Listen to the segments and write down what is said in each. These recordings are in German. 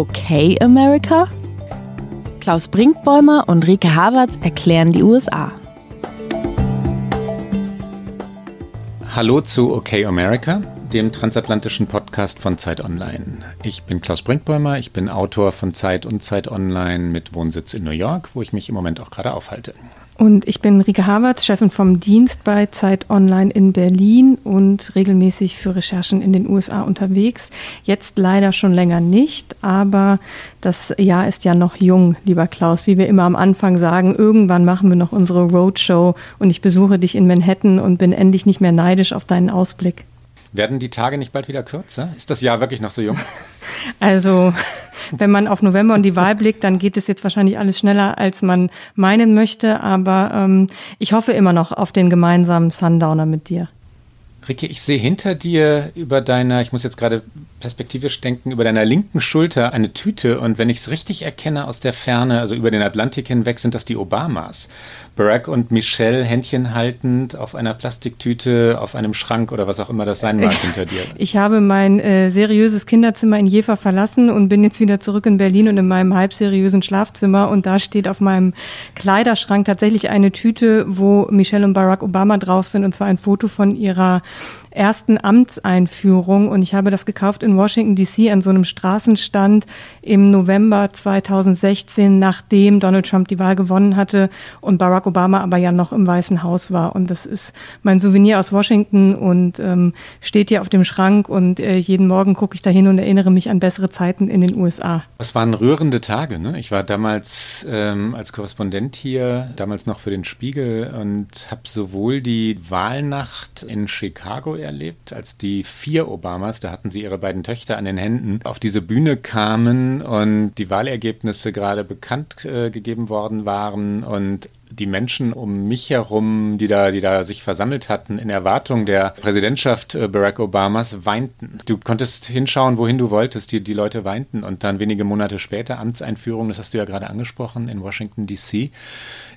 Okay America? Klaus Brinkbäumer und Rike Havertz erklären die USA. Hallo zu Okay America, dem transatlantischen Podcast von Zeit Online. Ich bin Klaus Brinkbäumer, ich bin Autor von Zeit und Zeit Online mit Wohnsitz in New York, wo ich mich im Moment auch gerade aufhalte. Und ich bin Rike Havertz, Chefin vom Dienst bei Zeit Online in Berlin und regelmäßig für Recherchen in den USA unterwegs. Jetzt leider schon länger nicht, aber das Jahr ist ja noch jung, lieber Klaus. Wie wir immer am Anfang sagen, irgendwann machen wir noch unsere Roadshow und ich besuche dich in Manhattan und bin endlich nicht mehr neidisch auf deinen Ausblick. Werden die Tage nicht bald wieder kürzer? Ist das Jahr wirklich noch so jung? Also wenn man auf November und die Wahl blickt, dann geht es jetzt wahrscheinlich alles schneller, als man meinen möchte. Aber ähm, ich hoffe immer noch auf den gemeinsamen Sundowner mit dir. Ricke, ich sehe hinter dir über deiner, ich muss jetzt gerade perspektivisch denken, über deiner linken Schulter eine Tüte und wenn ich es richtig erkenne aus der Ferne, also über den Atlantik hinweg, sind das die Obamas. Barack und Michelle Händchen haltend auf einer Plastiktüte, auf einem Schrank oder was auch immer das sein mag hinter dir. Ich habe mein äh, seriöses Kinderzimmer in Jever verlassen und bin jetzt wieder zurück in Berlin und in meinem halbseriösen Schlafzimmer und da steht auf meinem Kleiderschrank tatsächlich eine Tüte, wo Michelle und Barack Obama drauf sind und zwar ein Foto von ihrer ersten Amtseinführung und ich habe das gekauft in Washington DC an so einem Straßenstand im November 2016, nachdem Donald Trump die Wahl gewonnen hatte und Barack Obama aber ja noch im Weißen Haus war. Und das ist mein Souvenir aus Washington und ähm, steht hier auf dem Schrank und äh, jeden Morgen gucke ich dahin und erinnere mich an bessere Zeiten in den USA. Das waren rührende Tage. Ne? Ich war damals ähm, als Korrespondent hier, damals noch für den Spiegel und habe sowohl die Wahlnacht in Chicago erlebt, als die vier Obamas, da hatten sie ihre beiden Töchter an den Händen, auf diese Bühne kamen und die Wahlergebnisse gerade bekannt äh, gegeben worden waren und die Menschen um mich herum, die da, die da sich versammelt hatten, in Erwartung der Präsidentschaft äh, Barack Obamas, weinten. Du konntest hinschauen, wohin du wolltest, die, die Leute weinten. Und dann wenige Monate später, Amtseinführung, das hast du ja gerade angesprochen, in Washington, D.C.,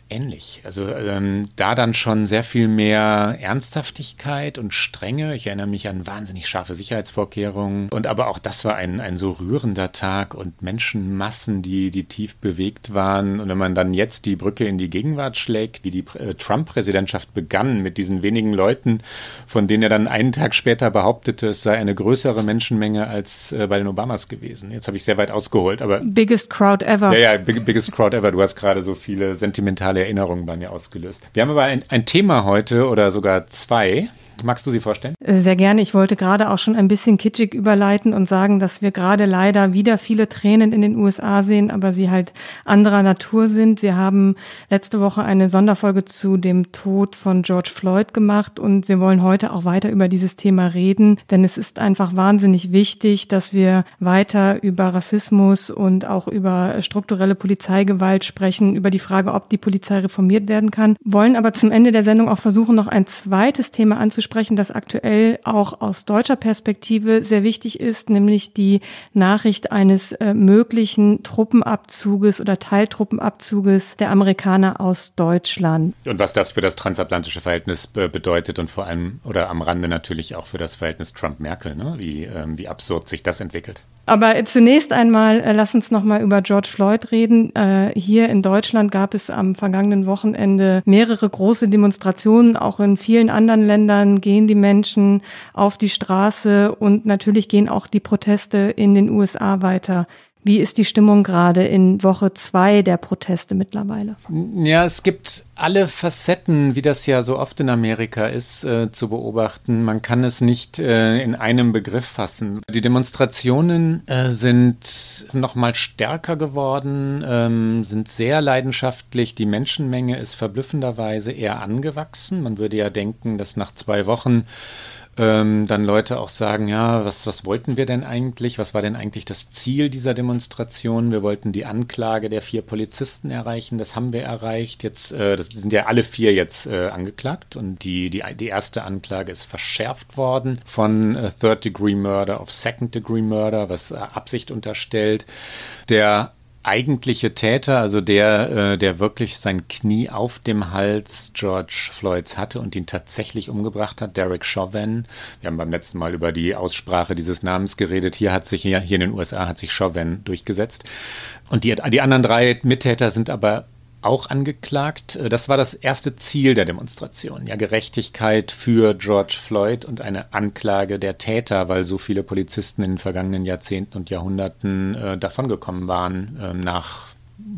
ähnlich. Also ähm, da dann schon sehr viel mehr Ernsthaftigkeit und Strenge. Ich erinnere mich an wahnsinnig scharfe Sicherheitsvorkehrungen. Und aber auch das war ein, ein so rührender Tag und Menschenmassen, die, die tief bewegt waren. Und wenn man dann jetzt die Brücke in die Gegenwart schlägt, wie die äh, Trump-Präsidentschaft begann mit diesen wenigen Leuten, von denen er dann einen Tag später behauptete, es sei eine größere Menschenmenge als äh, bei den Obamas gewesen. Jetzt habe ich sehr weit ausgeholt, aber. Biggest crowd ever. Ja, ja, big, biggest crowd ever. Du hast gerade so viele sentimentale Erinnerungen bei mir ausgelöst. Wir haben aber ein, ein Thema heute oder sogar zwei. Magst du sie vorstellen? Sehr gerne. Ich wollte gerade auch schon ein bisschen kitschig überleiten und sagen, dass wir gerade leider wieder viele Tränen in den USA sehen, aber sie halt anderer Natur sind. Wir haben letzte Woche eine Sonderfolge zu dem Tod von George Floyd gemacht und wir wollen heute auch weiter über dieses Thema reden, denn es ist einfach wahnsinnig wichtig, dass wir weiter über Rassismus und auch über strukturelle Polizeigewalt sprechen, über die Frage, ob die Polizei reformiert werden kann, wollen aber zum Ende der Sendung auch versuchen, noch ein zweites Thema anzusprechen sprechen, das aktuell auch aus deutscher Perspektive sehr wichtig ist, nämlich die Nachricht eines äh, möglichen Truppenabzuges oder Teiltruppenabzuges der Amerikaner aus Deutschland. Und was das für das transatlantische Verhältnis be bedeutet und vor allem oder am Rande natürlich auch für das Verhältnis Trump-Merkel, ne? wie, ähm, wie absurd sich das entwickelt. Aber zunächst einmal, äh, lass uns noch mal über George Floyd reden. Äh, hier in Deutschland gab es am vergangenen Wochenende mehrere große Demonstrationen. Auch in vielen anderen Ländern gehen die Menschen auf die Straße und natürlich gehen auch die Proteste in den USA weiter. Wie ist die Stimmung gerade in Woche zwei der Proteste mittlerweile? Ja, es gibt alle Facetten, wie das ja so oft in Amerika ist, äh, zu beobachten. Man kann es nicht äh, in einem Begriff fassen. Die Demonstrationen äh, sind noch mal stärker geworden, ähm, sind sehr leidenschaftlich. Die Menschenmenge ist verblüffenderweise eher angewachsen. Man würde ja denken, dass nach zwei Wochen ähm, dann Leute auch sagen, ja, was, was wollten wir denn eigentlich? Was war denn eigentlich das Ziel dieser Demonstration? Wir wollten die Anklage der vier Polizisten erreichen, das haben wir erreicht. Jetzt, äh, das sind ja alle vier jetzt äh, angeklagt und die, die, die erste Anklage ist verschärft worden von äh, Third Degree Murder auf Second Degree Murder, was äh, Absicht unterstellt. Der eigentliche Täter, also der, äh, der wirklich sein Knie auf dem Hals George Floyds hatte und ihn tatsächlich umgebracht hat, Derek Chauvin. Wir haben beim letzten Mal über die Aussprache dieses Namens geredet. Hier hat sich hier, hier in den USA hat sich Chauvin durchgesetzt. Und die, die anderen drei Mittäter sind aber auch angeklagt. Äh, das war das erste Ziel der Demonstration. Ja, Gerechtigkeit für George Floyd und eine Anklage der Täter, weil so viele Polizisten in den vergangenen Jahrzehnten und Jahrhunderten äh, davongekommen waren äh, nach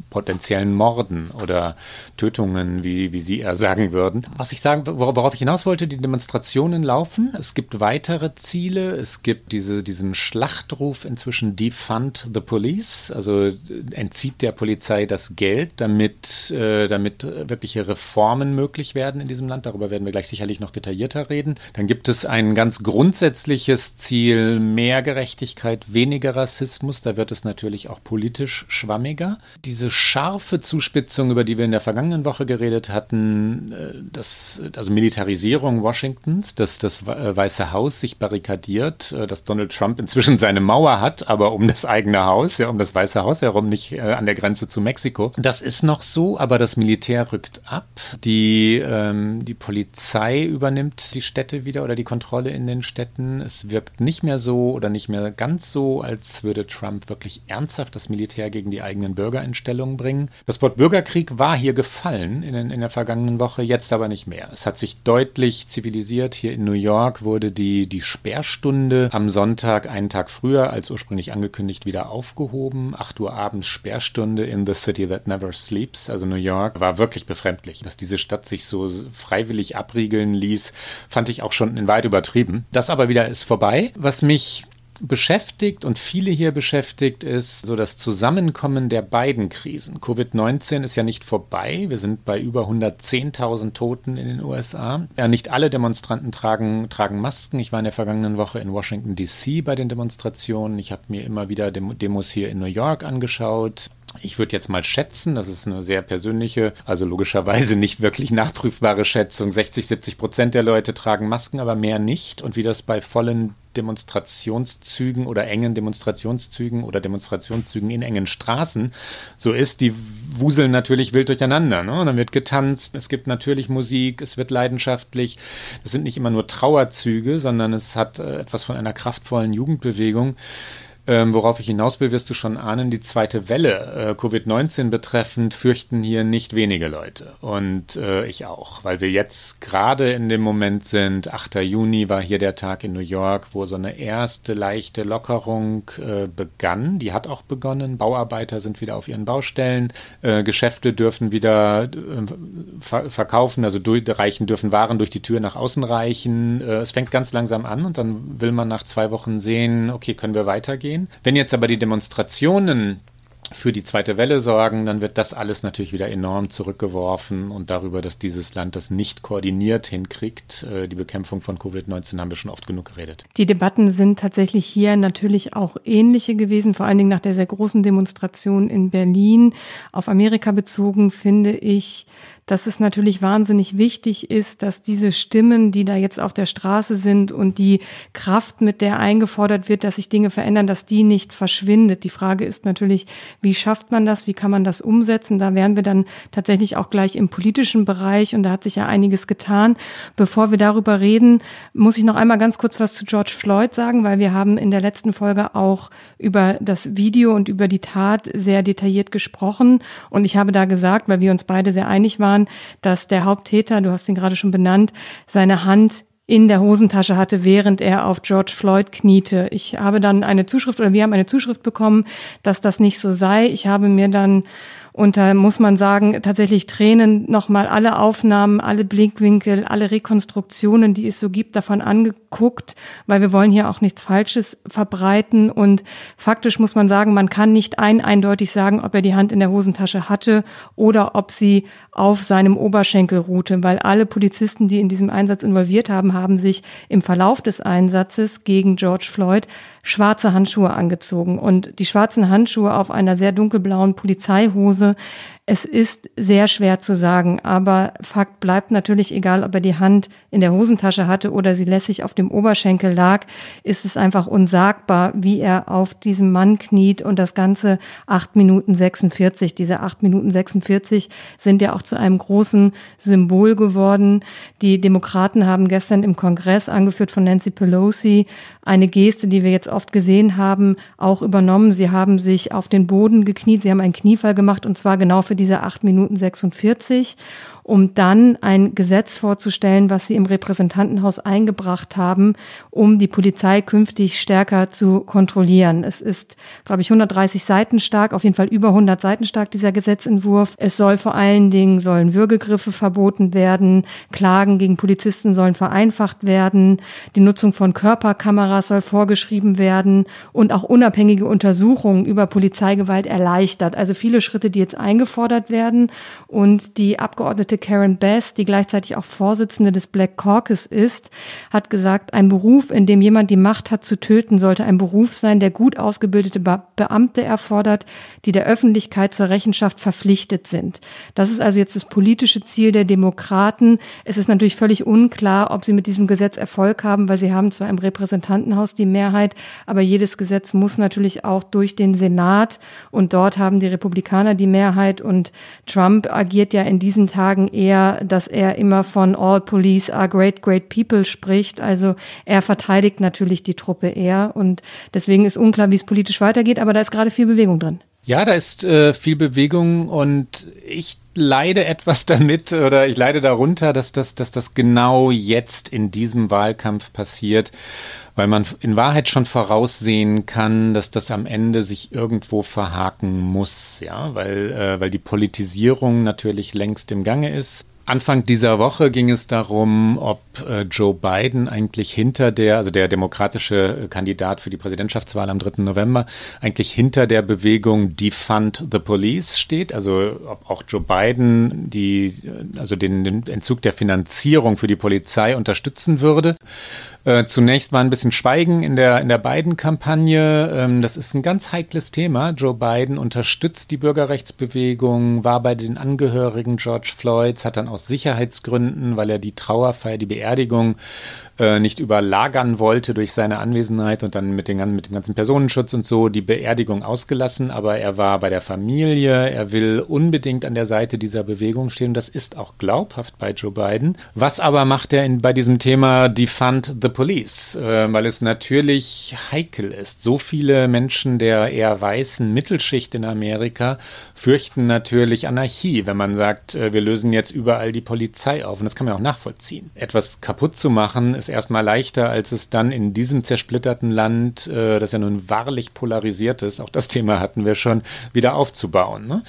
potenziellen Morden oder Tötungen, wie, wie Sie eher sagen würden. Was ich sagen, worauf ich hinaus wollte, die Demonstrationen laufen. Es gibt weitere Ziele. Es gibt diese, diesen Schlachtruf inzwischen Defund the Police, also entzieht der Polizei das Geld, damit, äh, damit wirkliche Reformen möglich werden in diesem Land. Darüber werden wir gleich sicherlich noch detaillierter reden. Dann gibt es ein ganz grundsätzliches Ziel, mehr Gerechtigkeit, weniger Rassismus. Da wird es natürlich auch politisch schwammiger. Die diese scharfe Zuspitzung, über die wir in der vergangenen Woche geredet hatten, äh, das, also Militarisierung Washingtons, dass das äh, Weiße Haus sich barrikadiert, äh, dass Donald Trump inzwischen seine Mauer hat, aber um das eigene Haus, ja, um das Weiße Haus herum, nicht an der Grenze zu Mexiko. Das ist noch so, aber das Militär rückt ab. Die, ähm, die Polizei übernimmt die Städte wieder oder die Kontrolle in den Städten. Es wirkt nicht mehr so oder nicht mehr ganz so, als würde Trump wirklich ernsthaft das Militär gegen die eigenen Bürger entscheiden Stellung bringen. Das Wort Bürgerkrieg war hier gefallen in, in der vergangenen Woche, jetzt aber nicht mehr. Es hat sich deutlich zivilisiert. Hier in New York wurde die, die Sperrstunde am Sonntag einen Tag früher als ursprünglich angekündigt wieder aufgehoben. 8 Uhr abends Sperrstunde in the city that never sleeps. Also New York war wirklich befremdlich. Dass diese Stadt sich so freiwillig abriegeln ließ, fand ich auch schon in weit übertrieben. Das aber wieder ist vorbei. Was mich beschäftigt und viele hier beschäftigt, ist so das Zusammenkommen der beiden Krisen. Covid-19 ist ja nicht vorbei. Wir sind bei über 110.000 Toten in den USA. Ja, nicht alle Demonstranten tragen, tragen Masken. Ich war in der vergangenen Woche in Washington, D.C. bei den Demonstrationen. Ich habe mir immer wieder Demos hier in New York angeschaut. Ich würde jetzt mal schätzen, das ist eine sehr persönliche, also logischerweise nicht wirklich nachprüfbare Schätzung. 60, 70 Prozent der Leute tragen Masken, aber mehr nicht. Und wie das bei vollen Demonstrationszügen oder engen Demonstrationszügen oder Demonstrationszügen in engen Straßen so ist, die wuseln natürlich wild durcheinander. Ne? Dann wird getanzt, es gibt natürlich Musik, es wird leidenschaftlich. Es sind nicht immer nur Trauerzüge, sondern es hat äh, etwas von einer kraftvollen Jugendbewegung. Ähm, worauf ich hinaus will, wirst du schon ahnen, die zweite Welle äh, Covid-19 betreffend fürchten hier nicht wenige Leute. Und äh, ich auch, weil wir jetzt gerade in dem Moment sind, 8. Juni war hier der Tag in New York, wo so eine erste leichte Lockerung äh, begann. Die hat auch begonnen. Bauarbeiter sind wieder auf ihren Baustellen. Äh, Geschäfte dürfen wieder äh, ver verkaufen, also durch, reichen dürfen Waren durch die Tür nach außen reichen. Äh, es fängt ganz langsam an und dann will man nach zwei Wochen sehen, okay, können wir weitergehen? Gehen. Wenn jetzt aber die Demonstrationen für die zweite Welle sorgen, dann wird das alles natürlich wieder enorm zurückgeworfen und darüber, dass dieses Land das nicht koordiniert hinkriegt. Äh, die Bekämpfung von Covid-19 haben wir schon oft genug geredet. Die Debatten sind tatsächlich hier natürlich auch ähnliche gewesen, vor allen Dingen nach der sehr großen Demonstration in Berlin. Auf Amerika bezogen finde ich, dass es natürlich wahnsinnig wichtig ist, dass diese Stimmen, die da jetzt auf der Straße sind und die Kraft, mit der eingefordert wird, dass sich Dinge verändern, dass die nicht verschwindet. Die Frage ist natürlich, wie schafft man das? Wie kann man das umsetzen? Da wären wir dann tatsächlich auch gleich im politischen Bereich und da hat sich ja einiges getan. Bevor wir darüber reden, muss ich noch einmal ganz kurz was zu George Floyd sagen, weil wir haben in der letzten Folge auch über das Video und über die Tat sehr detailliert gesprochen und ich habe da gesagt, weil wir uns beide sehr einig waren, waren, dass der Haupttäter, du hast ihn gerade schon benannt, seine Hand in der Hosentasche hatte, während er auf George Floyd kniete. Ich habe dann eine Zuschrift oder wir haben eine Zuschrift bekommen, dass das nicht so sei. Ich habe mir dann und muss man sagen, tatsächlich Tränen nochmal alle Aufnahmen, alle Blickwinkel, alle Rekonstruktionen, die es so gibt, davon angeguckt, weil wir wollen hier auch nichts Falsches verbreiten. Und faktisch muss man sagen, man kann nicht ein eindeutig sagen, ob er die Hand in der Hosentasche hatte oder ob sie auf seinem Oberschenkel ruhte, weil alle Polizisten, die in diesem Einsatz involviert haben, haben sich im Verlauf des Einsatzes gegen George Floyd schwarze Handschuhe angezogen. Und die schwarzen Handschuhe auf einer sehr dunkelblauen Polizeihose Es ist sehr schwer zu sagen, aber Fakt bleibt natürlich, egal ob er die Hand in der Hosentasche hatte oder sie lässig auf dem Oberschenkel lag, ist es einfach unsagbar, wie er auf diesem Mann kniet und das Ganze acht Minuten 46. Diese acht Minuten 46 sind ja auch zu einem großen Symbol geworden. Die Demokraten haben gestern im Kongress, angeführt von Nancy Pelosi, eine Geste, die wir jetzt oft gesehen haben, auch übernommen. Sie haben sich auf den Boden gekniet, sie haben einen Kniefall gemacht und zwar genau für diese acht Minuten 46 um dann ein Gesetz vorzustellen, was sie im Repräsentantenhaus eingebracht haben, um die Polizei künftig stärker zu kontrollieren. Es ist, glaube ich, 130 Seiten stark, auf jeden Fall über 100 Seiten stark, dieser Gesetzentwurf. Es soll vor allen Dingen, sollen Würgegriffe verboten werden, Klagen gegen Polizisten sollen vereinfacht werden, die Nutzung von Körperkameras soll vorgeschrieben werden und auch unabhängige Untersuchungen über Polizeigewalt erleichtert. Also viele Schritte, die jetzt eingefordert werden und die Abgeordnete Abgeordnete Karen Bass, die gleichzeitig auch Vorsitzende des Black Caucus ist, hat gesagt, ein Beruf, in dem jemand die Macht hat zu töten, sollte ein Beruf sein, der gut ausgebildete Beamte erfordert, die der Öffentlichkeit zur Rechenschaft verpflichtet sind. Das ist also jetzt das politische Ziel der Demokraten. Es ist natürlich völlig unklar, ob sie mit diesem Gesetz Erfolg haben, weil sie haben zwar im Repräsentantenhaus die Mehrheit, aber jedes Gesetz muss natürlich auch durch den Senat und dort haben die Republikaner die Mehrheit und Trump agiert ja in diesen Tagen sagen eher, dass er immer von All Police are great, great people spricht. Also er verteidigt natürlich die Truppe eher und deswegen ist unklar, wie es politisch weitergeht, aber da ist gerade viel Bewegung drin. Ja, da ist äh, viel Bewegung und ich leide etwas damit oder ich leide darunter, dass das, dass das genau jetzt in diesem Wahlkampf passiert, weil man in Wahrheit schon voraussehen kann, dass das am Ende sich irgendwo verhaken muss, ja, weil, äh, weil die Politisierung natürlich längst im Gange ist. Anfang dieser Woche ging es darum, ob äh, Joe Biden eigentlich hinter der, also der demokratische äh, Kandidat für die Präsidentschaftswahl am 3. November, eigentlich hinter der Bewegung Defund the Police steht. Also ob auch Joe Biden die, äh, also den, den Entzug der Finanzierung für die Polizei unterstützen würde. Zunächst war ein bisschen Schweigen in der, in der Biden-Kampagne. Ähm, das ist ein ganz heikles Thema. Joe Biden unterstützt die Bürgerrechtsbewegung, war bei den Angehörigen George Floyds, hat dann aus Sicherheitsgründen, weil er die Trauerfeier, die Beerdigung äh, nicht überlagern wollte durch seine Anwesenheit und dann mit, den, mit dem ganzen Personenschutz und so die Beerdigung ausgelassen. Aber er war bei der Familie, er will unbedingt an der Seite dieser Bewegung stehen. Das ist auch glaubhaft bei Joe Biden. Was aber macht er in, bei diesem Thema Defund the Police? Äh, weil es natürlich heikel ist. So viele Menschen der eher weißen Mittelschicht in Amerika fürchten natürlich Anarchie, wenn man sagt, äh, wir lösen jetzt überall die Polizei auf. Und das kann man auch nachvollziehen. Etwas kaputt zu machen ist erstmal leichter, als es dann in diesem zersplitterten Land, äh, das ja nun wahrlich polarisiert ist, auch das Thema hatten wir schon, wieder aufzubauen. Ne?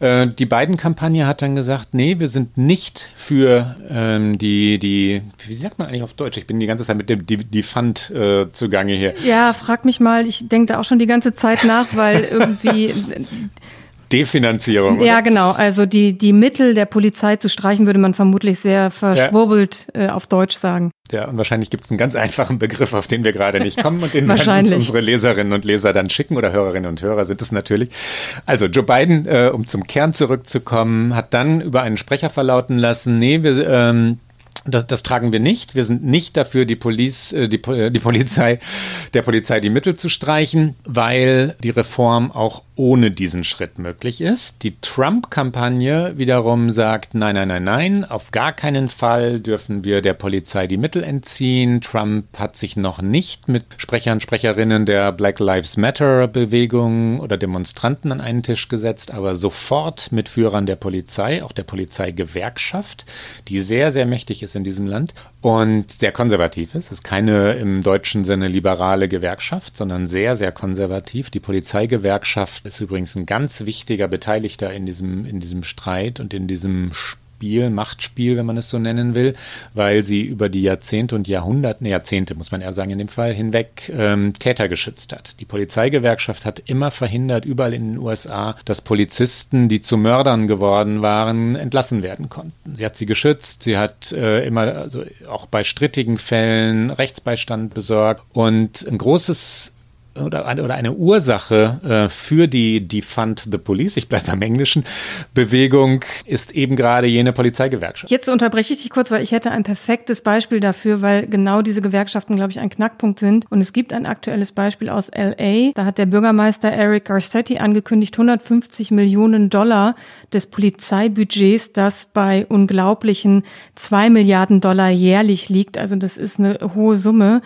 Äh, die Biden-Kampagne hat dann gesagt, nee, wir sind nicht für ähm, die, die, wie sagt man eigentlich auf Deutsch? Ich bin die ganze Zeit mit dem die, die Fund äh, zugange hier. Ja, frag mich mal, ich denke da auch schon die ganze Zeit nach, weil irgendwie Definanzierung. Oder? Ja, genau. Also die, die Mittel der Polizei zu streichen, würde man vermutlich sehr verschwurbelt ja. äh, auf Deutsch sagen. Ja, und wahrscheinlich gibt es einen ganz einfachen Begriff, auf den wir gerade nicht kommen und den werden unsere Leserinnen und Leser dann schicken oder Hörerinnen und Hörer sind es natürlich. Also Joe Biden, äh, um zum Kern zurückzukommen, hat dann über einen Sprecher verlauten lassen, nee, wir ähm, das, das tragen wir nicht. Wir sind nicht dafür, die, Police, äh, die, die Polizei, der Polizei die Mittel zu streichen, weil die Reform auch ohne diesen Schritt möglich ist. Die Trump-Kampagne wiederum sagt, nein, nein, nein, nein, auf gar keinen Fall dürfen wir der Polizei die Mittel entziehen. Trump hat sich noch nicht mit Sprechern, Sprecherinnen der Black Lives Matter-Bewegung oder Demonstranten an einen Tisch gesetzt, aber sofort mit Führern der Polizei, auch der Polizeigewerkschaft, die sehr, sehr mächtig ist in diesem Land und sehr konservativ ist. Es ist keine im deutschen Sinne liberale Gewerkschaft, sondern sehr, sehr konservativ. Die Polizeigewerkschaft ist übrigens ein ganz wichtiger Beteiligter in diesem, in diesem Streit und in diesem Spiel. Spiel, Machtspiel, wenn man es so nennen will, weil sie über die Jahrzehnte und Jahrhunderte, ne, Jahrzehnte muss man eher sagen, in dem Fall hinweg ähm, Täter geschützt hat. Die Polizeigewerkschaft hat immer verhindert, überall in den USA, dass Polizisten, die zu Mördern geworden waren, entlassen werden konnten. Sie hat sie geschützt, sie hat äh, immer, also auch bei strittigen Fällen Rechtsbeistand besorgt und ein großes oder, oder eine Ursache äh, für die Defund the Police, ich bleibe beim Englischen, Bewegung ist eben gerade jene Polizeigewerkschaft. Jetzt unterbreche ich dich kurz, weil ich hätte ein perfektes Beispiel dafür, weil genau diese Gewerkschaften, glaube ich, ein Knackpunkt sind. Und es gibt ein aktuelles Beispiel aus LA. Da hat der Bürgermeister Eric Garcetti angekündigt, 150 Millionen Dollar des Polizeibudgets, das bei unglaublichen zwei Milliarden Dollar jährlich liegt. Also das ist eine hohe Summe.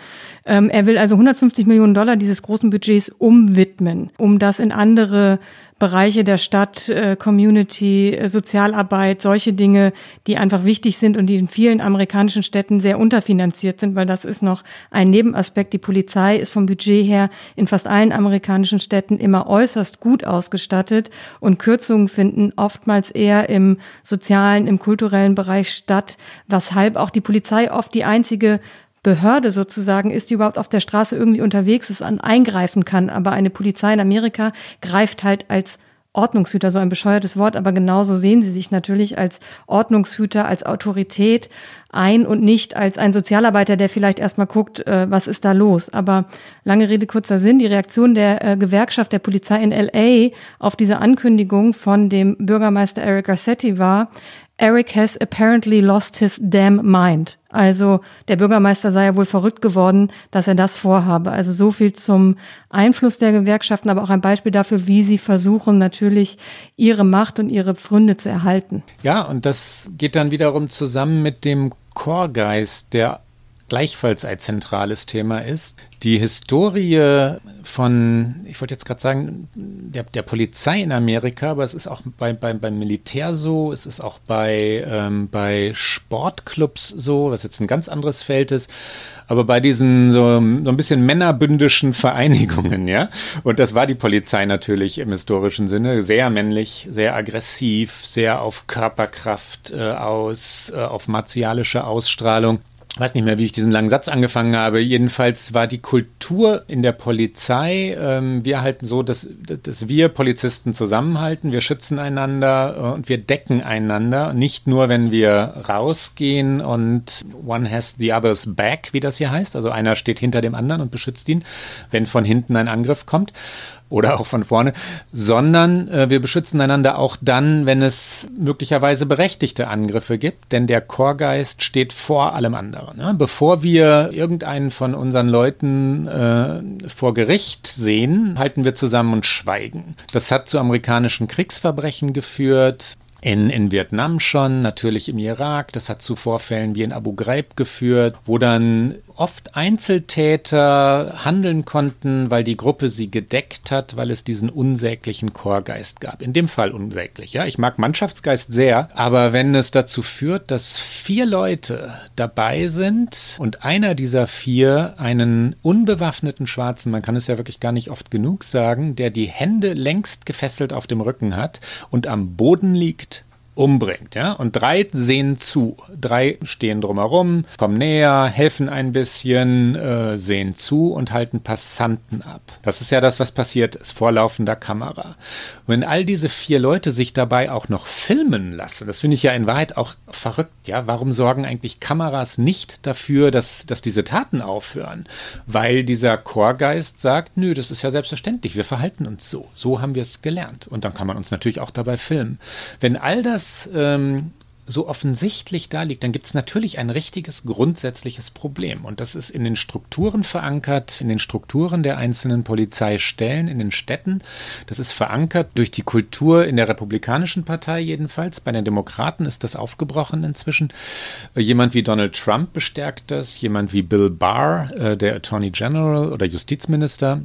Ähm, er will also 150 Millionen Dollar dieses großen Budgets umwidmen, um das in andere Bereiche der Stadt, äh, Community, äh, Sozialarbeit, solche Dinge, die einfach wichtig sind und die in vielen amerikanischen Städten sehr unterfinanziert sind, weil das ist noch ein Nebenaspekt. Die Polizei ist vom Budget her in fast allen amerikanischen Städten immer äußerst gut ausgestattet und Kürzungen finden oftmals eher im sozialen, im kulturellen Bereich statt, weshalb auch die Polizei oft die einzige Behörde sozusagen ist, die überhaupt auf der Straße irgendwie unterwegs ist und eingreifen kann. Aber eine Polizei in Amerika greift halt als Ordnungshüter, so ein bescheuertes Wort, aber genauso sehen sie sich natürlich als Ordnungshüter, als Autorität ein und nicht als ein Sozialarbeiter, der vielleicht erstmal guckt, äh, was ist da los. Aber lange Rede, kurzer Sinn, die Reaktion der äh, Gewerkschaft der Polizei in LA auf diese Ankündigung von dem Bürgermeister Eric Garcetti war, Eric has apparently lost his damn mind. Also der Bürgermeister sei ja wohl verrückt geworden, dass er das vorhabe. Also so viel zum Einfluss der Gewerkschaften, aber auch ein Beispiel dafür, wie sie versuchen, natürlich ihre Macht und ihre Pfründe zu erhalten. Ja, und das geht dann wiederum zusammen mit dem Chorgeist, der gleichfalls ein zentrales Thema ist. Die Historie von, ich wollte jetzt gerade sagen, der, der, Polizei in Amerika, aber es ist auch bei, bei, beim Militär so, es ist auch bei, ähm, bei Sportclubs so, was jetzt ein ganz anderes Feld ist, aber bei diesen so, so ein bisschen männerbündischen Vereinigungen, ja, und das war die Polizei natürlich im historischen Sinne, sehr männlich, sehr aggressiv, sehr auf Körperkraft äh, aus, äh, auf martialische Ausstrahlung weiß nicht mehr, wie ich diesen langen Satz angefangen habe. Jedenfalls war die Kultur in der Polizei, ähm, wir halten so, dass, dass wir Polizisten zusammenhalten, wir schützen einander äh, und wir decken einander. Nicht nur, wenn wir rausgehen und one has the other's back, wie das hier heißt. Also einer steht hinter dem anderen und beschützt ihn, wenn von hinten ein Angriff kommt oder auch von vorne, sondern äh, wir beschützen einander auch dann, wenn es möglicherweise berechtigte Angriffe gibt, denn der Chorgeist steht vor allem anderen. Ne? Bevor wir irgendeinen von unseren Leuten äh, vor Gericht sehen, halten wir zusammen und schweigen. Das hat zu amerikanischen Kriegsverbrechen geführt. In, in Vietnam schon, natürlich im Irak. Das hat zu Vorfällen wie in Abu Ghraib geführt, wo dann oft Einzeltäter handeln konnten, weil die Gruppe sie gedeckt hat, weil es diesen unsäglichen Chorgeist gab. In dem Fall unsäglich, ja. Ich mag Mannschaftsgeist sehr, aber wenn es dazu führt, dass vier Leute dabei sind und einer dieser vier einen unbewaffneten Schwarzen, man kann es ja wirklich gar nicht oft genug sagen, der die Hände längst gefesselt auf dem Rücken hat und am Boden liegt, umbringt. Ja? Und drei sehen zu. Drei stehen drumherum, kommen näher, helfen ein bisschen, äh, sehen zu und halten Passanten ab. Das ist ja das, was passiert ist, vor laufender Kamera. Wenn all diese vier Leute sich dabei auch noch filmen lassen, das finde ich ja in Wahrheit auch verrückt. Ja? Warum sorgen eigentlich Kameras nicht dafür, dass, dass diese Taten aufhören? Weil dieser Chorgeist sagt, nö, das ist ja selbstverständlich, wir verhalten uns so. So haben wir es gelernt. Und dann kann man uns natürlich auch dabei filmen. Wenn all das das ähm, so offensichtlich da liegt, dann gibt es natürlich ein richtiges grundsätzliches Problem. Und das ist in den Strukturen verankert, in den Strukturen der einzelnen Polizeistellen, in den Städten. Das ist verankert durch die Kultur in der Republikanischen Partei jedenfalls. Bei den Demokraten ist das aufgebrochen inzwischen. Jemand wie Donald Trump bestärkt das, jemand wie Bill Barr, äh, der Attorney General oder Justizminister,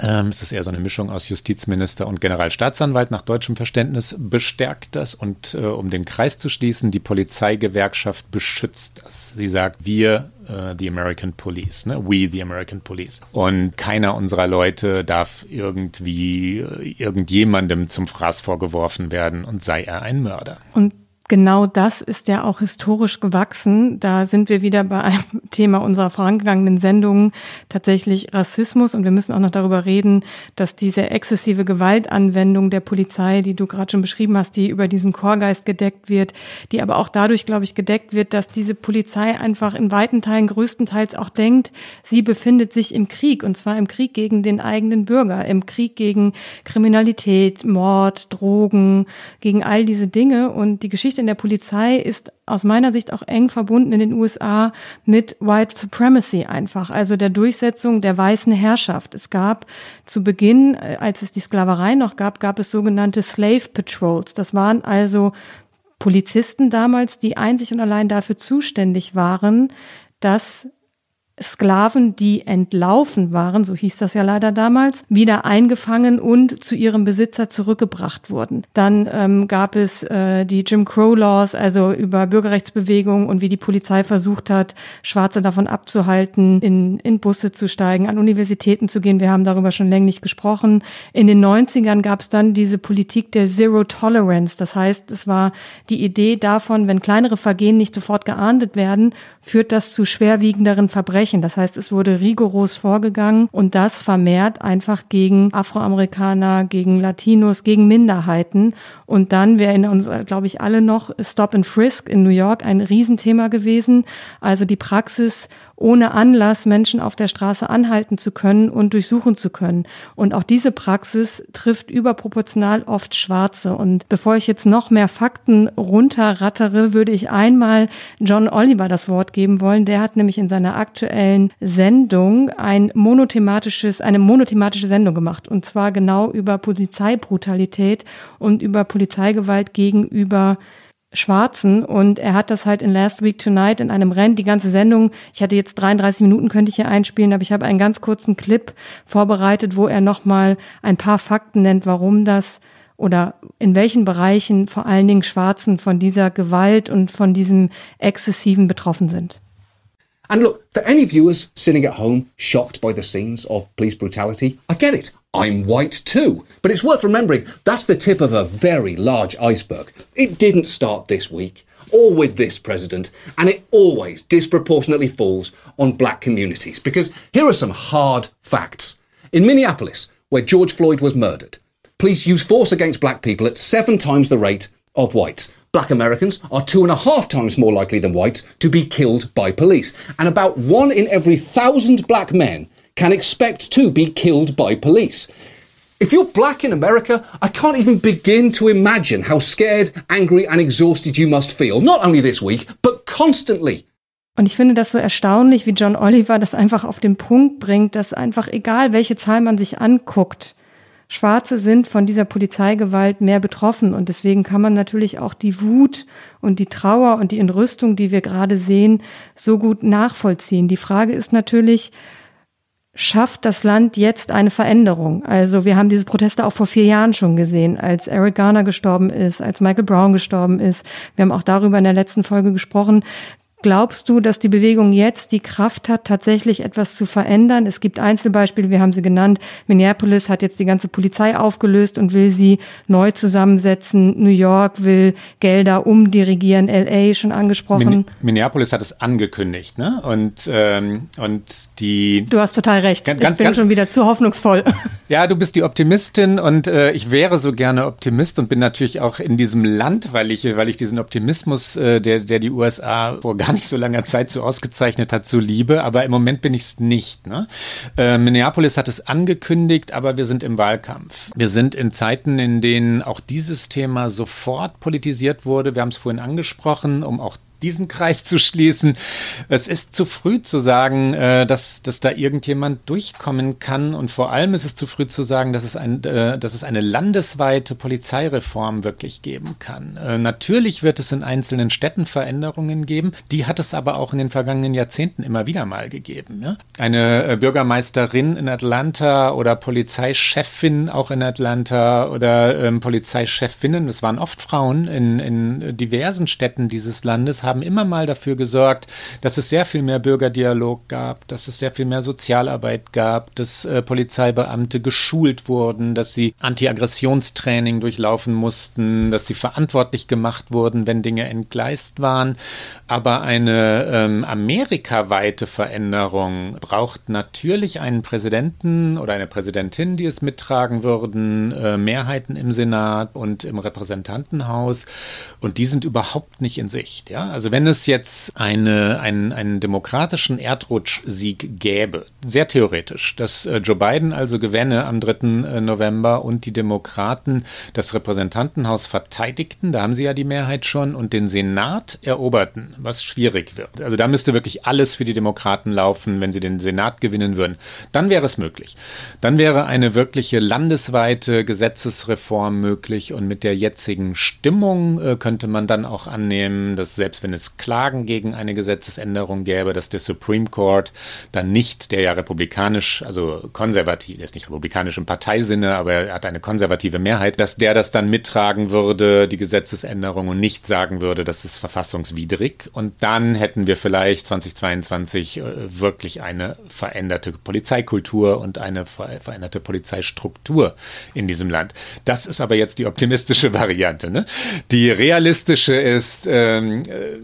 ähm, es ist eher so eine Mischung aus Justizminister und Generalstaatsanwalt nach deutschem Verständnis bestärkt das und äh, um den Kreis zu schließen, die Polizeigewerkschaft beschützt das. Sie sagt, wir uh, the American Police, ne? We the American Police. Und keiner unserer Leute darf irgendwie äh, irgendjemandem zum Fraß vorgeworfen werden und sei er ein Mörder. Und genau das ist ja auch historisch gewachsen. Da sind wir wieder bei einem Thema unserer vorangegangenen Sendungen, tatsächlich Rassismus. Und wir müssen auch noch darüber reden, dass diese exzessive Gewaltanwendung der Polizei, die du gerade schon beschrieben hast, die über diesen Chorgeist gedeckt wird, die aber auch dadurch, glaube ich, gedeckt wird, dass diese Polizei einfach in weiten Teilen, größtenteils auch denkt, sie befindet sich im Krieg. Und zwar im Krieg gegen den eigenen Bürger, im Krieg gegen Kriminalität, Mord, Drogen, gegen all diese Dinge. Und die Geschichte Geschichte in der Polizei ist aus meiner Sicht auch eng verbunden in den USA mit White Supremacy einfach, also der Durchsetzung der weißen Herrschaft. Es gab zu Beginn, äh, als es die Sklaverei noch gab, gab es sogenannte Slave Patrols. Das waren also Polizisten damals, die einzig und allein dafür zuständig waren, dass Sklaven, die entlaufen waren, so hieß das ja leider damals, wieder eingefangen und zu ihrem Besitzer zurückgebracht wurden. Dann ähm, gab es äh, die Jim Crow Laws, also über Bürgerrechtsbewegungen und wie die Polizei versucht hat, Schwarze davon abzuhalten, in, in Busse zu steigen, an Universitäten zu gehen. Wir haben darüber schon länglich gesprochen. In den 90ern gab es dann diese Politik der Zero Tolerance. Das heißt, es war die Idee davon, wenn kleinere Vergehen nicht sofort geahndet werden, führt das zu schwerwiegenderen Verbrechen. Das heißt, es wurde rigoros vorgegangen und das vermehrt einfach gegen Afroamerikaner, gegen Latinos, gegen Minderheiten. Und dann wäre in uns, glaube ich, alle noch Stop and Frisk in New York ein Riesenthema gewesen. Also die Praxis ohne Anlass Menschen auf der Straße anhalten zu können und durchsuchen zu können. Und auch diese Praxis trifft überproportional oft Schwarze. Und bevor ich jetzt noch mehr Fakten runterrattere, würde ich einmal John Oliver das Wort geben wollen. Der hat nämlich in seiner aktuellen Sendung ein monothematisches, eine monothematische Sendung gemacht. Und zwar genau über Polizeibrutalität und über Polizeigewalt gegenüber Schwarzen und er hat das halt in Last Week Tonight in einem Rennen, die ganze Sendung, ich hatte jetzt 33 Minuten, könnte ich hier einspielen, aber ich habe einen ganz kurzen Clip vorbereitet, wo er nochmal ein paar Fakten nennt, warum das oder in welchen Bereichen vor allen Dingen Schwarzen von dieser Gewalt und von diesem Exzessiven betroffen sind. And look, for any viewers sitting at home shocked by the scenes of police brutality, I get it. I'm white too. But it's worth remembering that's the tip of a very large iceberg. It didn't start this week or with this president, and it always disproportionately falls on black communities. Because here are some hard facts. In Minneapolis, where George Floyd was murdered, police use force against black people at seven times the rate of whites. Black Americans are two and a half times more likely than whites to be killed by police. And about one in every thousand black men can expect to be killed by police. If you're black in America, I can't even begin to imagine how scared, angry, and exhausted you must feel. Not only this week, but constantly. Und ich finde das so erstaunlich, wie John Oliver das einfach auf den Punkt bringt, dass einfach egal, welche Zahl man sich anguckt, Schwarze sind von dieser Polizeigewalt mehr betroffen und deswegen kann man natürlich auch die Wut und die Trauer und die Entrüstung, die wir gerade sehen, so gut nachvollziehen. Die Frage ist natürlich, schafft das Land jetzt eine Veränderung? Also wir haben diese Proteste auch vor vier Jahren schon gesehen, als Eric Garner gestorben ist, als Michael Brown gestorben ist. Wir haben auch darüber in der letzten Folge gesprochen. Glaubst du, dass die Bewegung jetzt die Kraft hat, tatsächlich etwas zu verändern? Es gibt Einzelbeispiele, wir haben sie genannt. Minneapolis hat jetzt die ganze Polizei aufgelöst und will sie neu zusammensetzen. New York will Gelder umdirigieren. LA schon angesprochen. Min Minneapolis hat es angekündigt, ne? Und, ähm, und die. Du hast total recht. Ganz, ich bin ganz, schon wieder zu hoffnungsvoll. Ja, du bist die Optimistin und äh, ich wäre so gerne Optimist und bin natürlich auch in diesem Land, weil ich, weil ich diesen Optimismus, äh, der, der die USA vor gar nicht so langer Zeit so ausgezeichnet hat, so liebe, aber im Moment bin ich es nicht. Ne? Äh, Minneapolis hat es angekündigt, aber wir sind im Wahlkampf. Wir sind in Zeiten, in denen auch dieses Thema sofort politisiert wurde. Wir haben es vorhin angesprochen, um auch diesen Kreis zu schließen. Es ist zu früh zu sagen, äh, dass, dass da irgendjemand durchkommen kann. Und vor allem ist es zu früh zu sagen, dass es, ein, äh, dass es eine landesweite Polizeireform wirklich geben kann. Äh, natürlich wird es in einzelnen Städten Veränderungen geben. Die hat es aber auch in den vergangenen Jahrzehnten immer wieder mal gegeben. Ja? Eine äh, Bürgermeisterin in Atlanta oder Polizeichefin auch in Atlanta oder ähm, Polizeichefinnen, das waren oft Frauen in, in diversen Städten dieses Landes, haben immer mal dafür gesorgt, dass es sehr viel mehr Bürgerdialog gab, dass es sehr viel mehr Sozialarbeit gab, dass äh, Polizeibeamte geschult wurden, dass sie Antiaggressionstraining durchlaufen mussten, dass sie verantwortlich gemacht wurden, wenn Dinge entgleist waren. Aber eine ähm, amerikaweite Veränderung braucht natürlich einen Präsidenten oder eine Präsidentin, die es mittragen würden, äh, Mehrheiten im Senat und im Repräsentantenhaus. Und die sind überhaupt nicht in Sicht. Ja? Also wenn es jetzt eine, einen, einen demokratischen Erdrutschsieg gäbe, sehr theoretisch, dass äh, Joe Biden also gewänne am 3. Äh, November und die Demokraten das Repräsentantenhaus verteidigten, da haben sie ja die Mehrheit schon, und den Senat eroberten, was schwierig wird. Also da müsste wirklich alles für die Demokraten laufen, wenn sie den Senat gewinnen würden. Dann wäre es möglich. Dann wäre eine wirkliche landesweite Gesetzesreform möglich und mit der jetzigen Stimmung äh, könnte man dann auch annehmen, dass selbst wenn es Klagen gegen eine Gesetzesänderung gäbe, dass der Supreme Court dann nicht, der ja republikanisch, also konservativ, der ist nicht republikanisch im Parteisinne, aber er hat eine konservative Mehrheit, dass der das dann mittragen würde, die Gesetzesänderung und nicht sagen würde, das ist verfassungswidrig. Und dann hätten wir vielleicht 2022 äh, wirklich eine veränderte Polizeikultur und eine veränderte Polizeistruktur in diesem Land. Das ist aber jetzt die optimistische Variante. Ne? Die realistische ist, ähm, äh,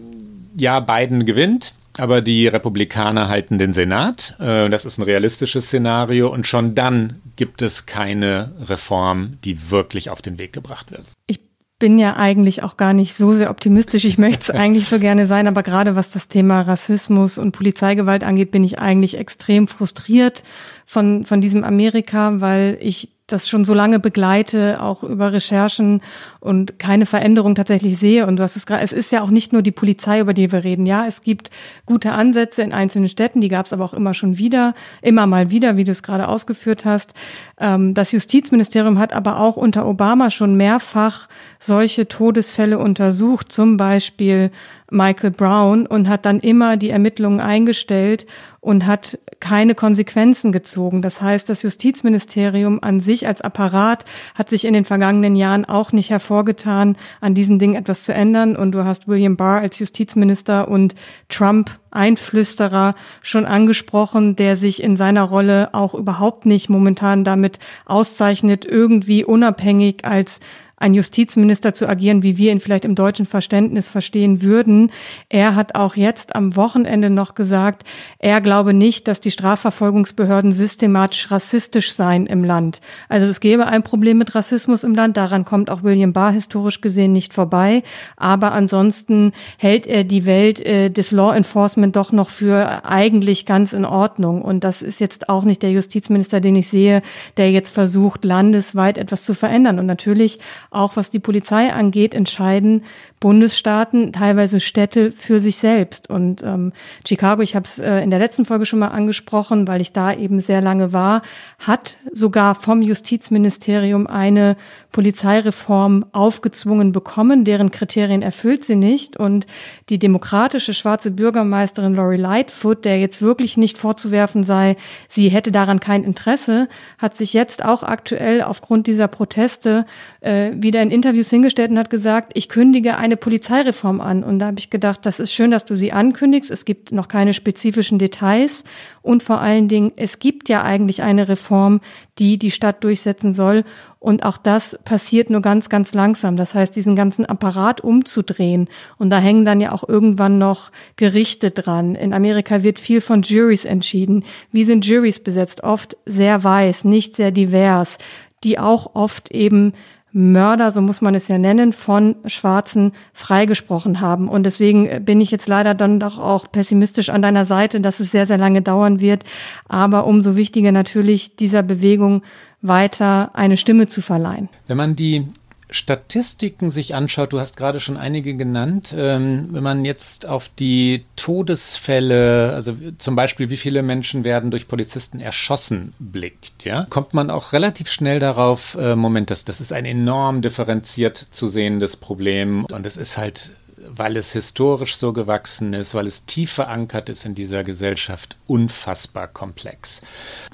ja, Biden gewinnt. Aber die Republikaner halten den Senat. Äh, das ist ein realistisches Szenario. Und schon dann gibt es keine Reform, die wirklich auf den Weg gebracht wird. Ich bin ja eigentlich auch gar nicht so sehr optimistisch. Ich möchte es eigentlich so gerne sein, aber gerade was das Thema Rassismus und Polizeigewalt angeht, bin ich eigentlich extrem frustriert von, von diesem Amerika, weil ich das schon so lange begleite, auch über Recherchen und keine Veränderung tatsächlich sehe. Und du hast es gerade, es ist ja auch nicht nur die Polizei, über die wir reden. Ja, es gibt gute Ansätze in einzelnen Städten, die gab es aber auch immer schon wieder, immer mal wieder, wie du es gerade ausgeführt hast. Ähm, das Justizministerium hat aber auch unter Obama schon mehrfach solche Todesfälle untersucht, zum Beispiel Michael Brown, und hat dann immer die Ermittlungen eingestellt und hat keine Konsequenzen gezogen. Das heißt, das Justizministerium an sich als Apparat hat sich in den vergangenen Jahren auch nicht hervorgetan, an diesen Dingen etwas zu ändern. Und du hast William Barr als Justizminister und Trump Einflüsterer schon angesprochen, der sich in seiner Rolle auch überhaupt nicht momentan damit auszeichnet, irgendwie unabhängig als ein Justizminister zu agieren, wie wir ihn vielleicht im deutschen Verständnis verstehen würden. Er hat auch jetzt am Wochenende noch gesagt, er glaube nicht, dass die Strafverfolgungsbehörden systematisch rassistisch seien im Land. Also es gäbe ein Problem mit Rassismus im Land. Daran kommt auch William Barr historisch gesehen nicht vorbei. Aber ansonsten hält er die Welt äh, des Law Enforcement doch noch für eigentlich ganz in Ordnung. Und das ist jetzt auch nicht der Justizminister, den ich sehe, der jetzt versucht, landesweit etwas zu verändern. Und natürlich auch was die Polizei angeht, entscheiden Bundesstaaten, teilweise Städte für sich selbst. Und ähm, Chicago, ich habe es äh, in der letzten Folge schon mal angesprochen, weil ich da eben sehr lange war, hat sogar vom Justizministerium eine Polizeireform aufgezwungen bekommen, deren Kriterien erfüllt sie nicht. Und die demokratische schwarze Bürgermeisterin Lori Lightfoot, der jetzt wirklich nicht vorzuwerfen sei, sie hätte daran kein Interesse, hat sich jetzt auch aktuell aufgrund dieser Proteste äh, wieder in Interviews hingestellt und hat gesagt, ich kündige eine Polizeireform an. Und da habe ich gedacht, das ist schön, dass du sie ankündigst. Es gibt noch keine spezifischen Details. Und vor allen Dingen, es gibt ja eigentlich eine Reform, die die Stadt durchsetzen soll. Und auch das passiert nur ganz, ganz langsam. Das heißt, diesen ganzen Apparat umzudrehen. Und da hängen dann ja auch irgendwann noch Gerichte dran. In Amerika wird viel von Juries entschieden. Wie sind Juries besetzt? Oft sehr weiß, nicht sehr divers, die auch oft eben Mörder, so muss man es ja nennen, von Schwarzen freigesprochen haben. Und deswegen bin ich jetzt leider dann doch auch pessimistisch an deiner Seite, dass es sehr, sehr lange dauern wird. Aber umso wichtiger natürlich dieser Bewegung weiter eine Stimme zu verleihen. Wenn man die Statistiken sich anschaut, du hast gerade schon einige genannt, ähm, wenn man jetzt auf die Todesfälle, also zum Beispiel wie viele Menschen werden durch Polizisten erschossen, blickt, ja, kommt man auch relativ schnell darauf, äh, Moment, das, das ist ein enorm differenziert zu sehendes Problem und es ist halt weil es historisch so gewachsen ist, weil es tief verankert ist in dieser Gesellschaft, unfassbar komplex.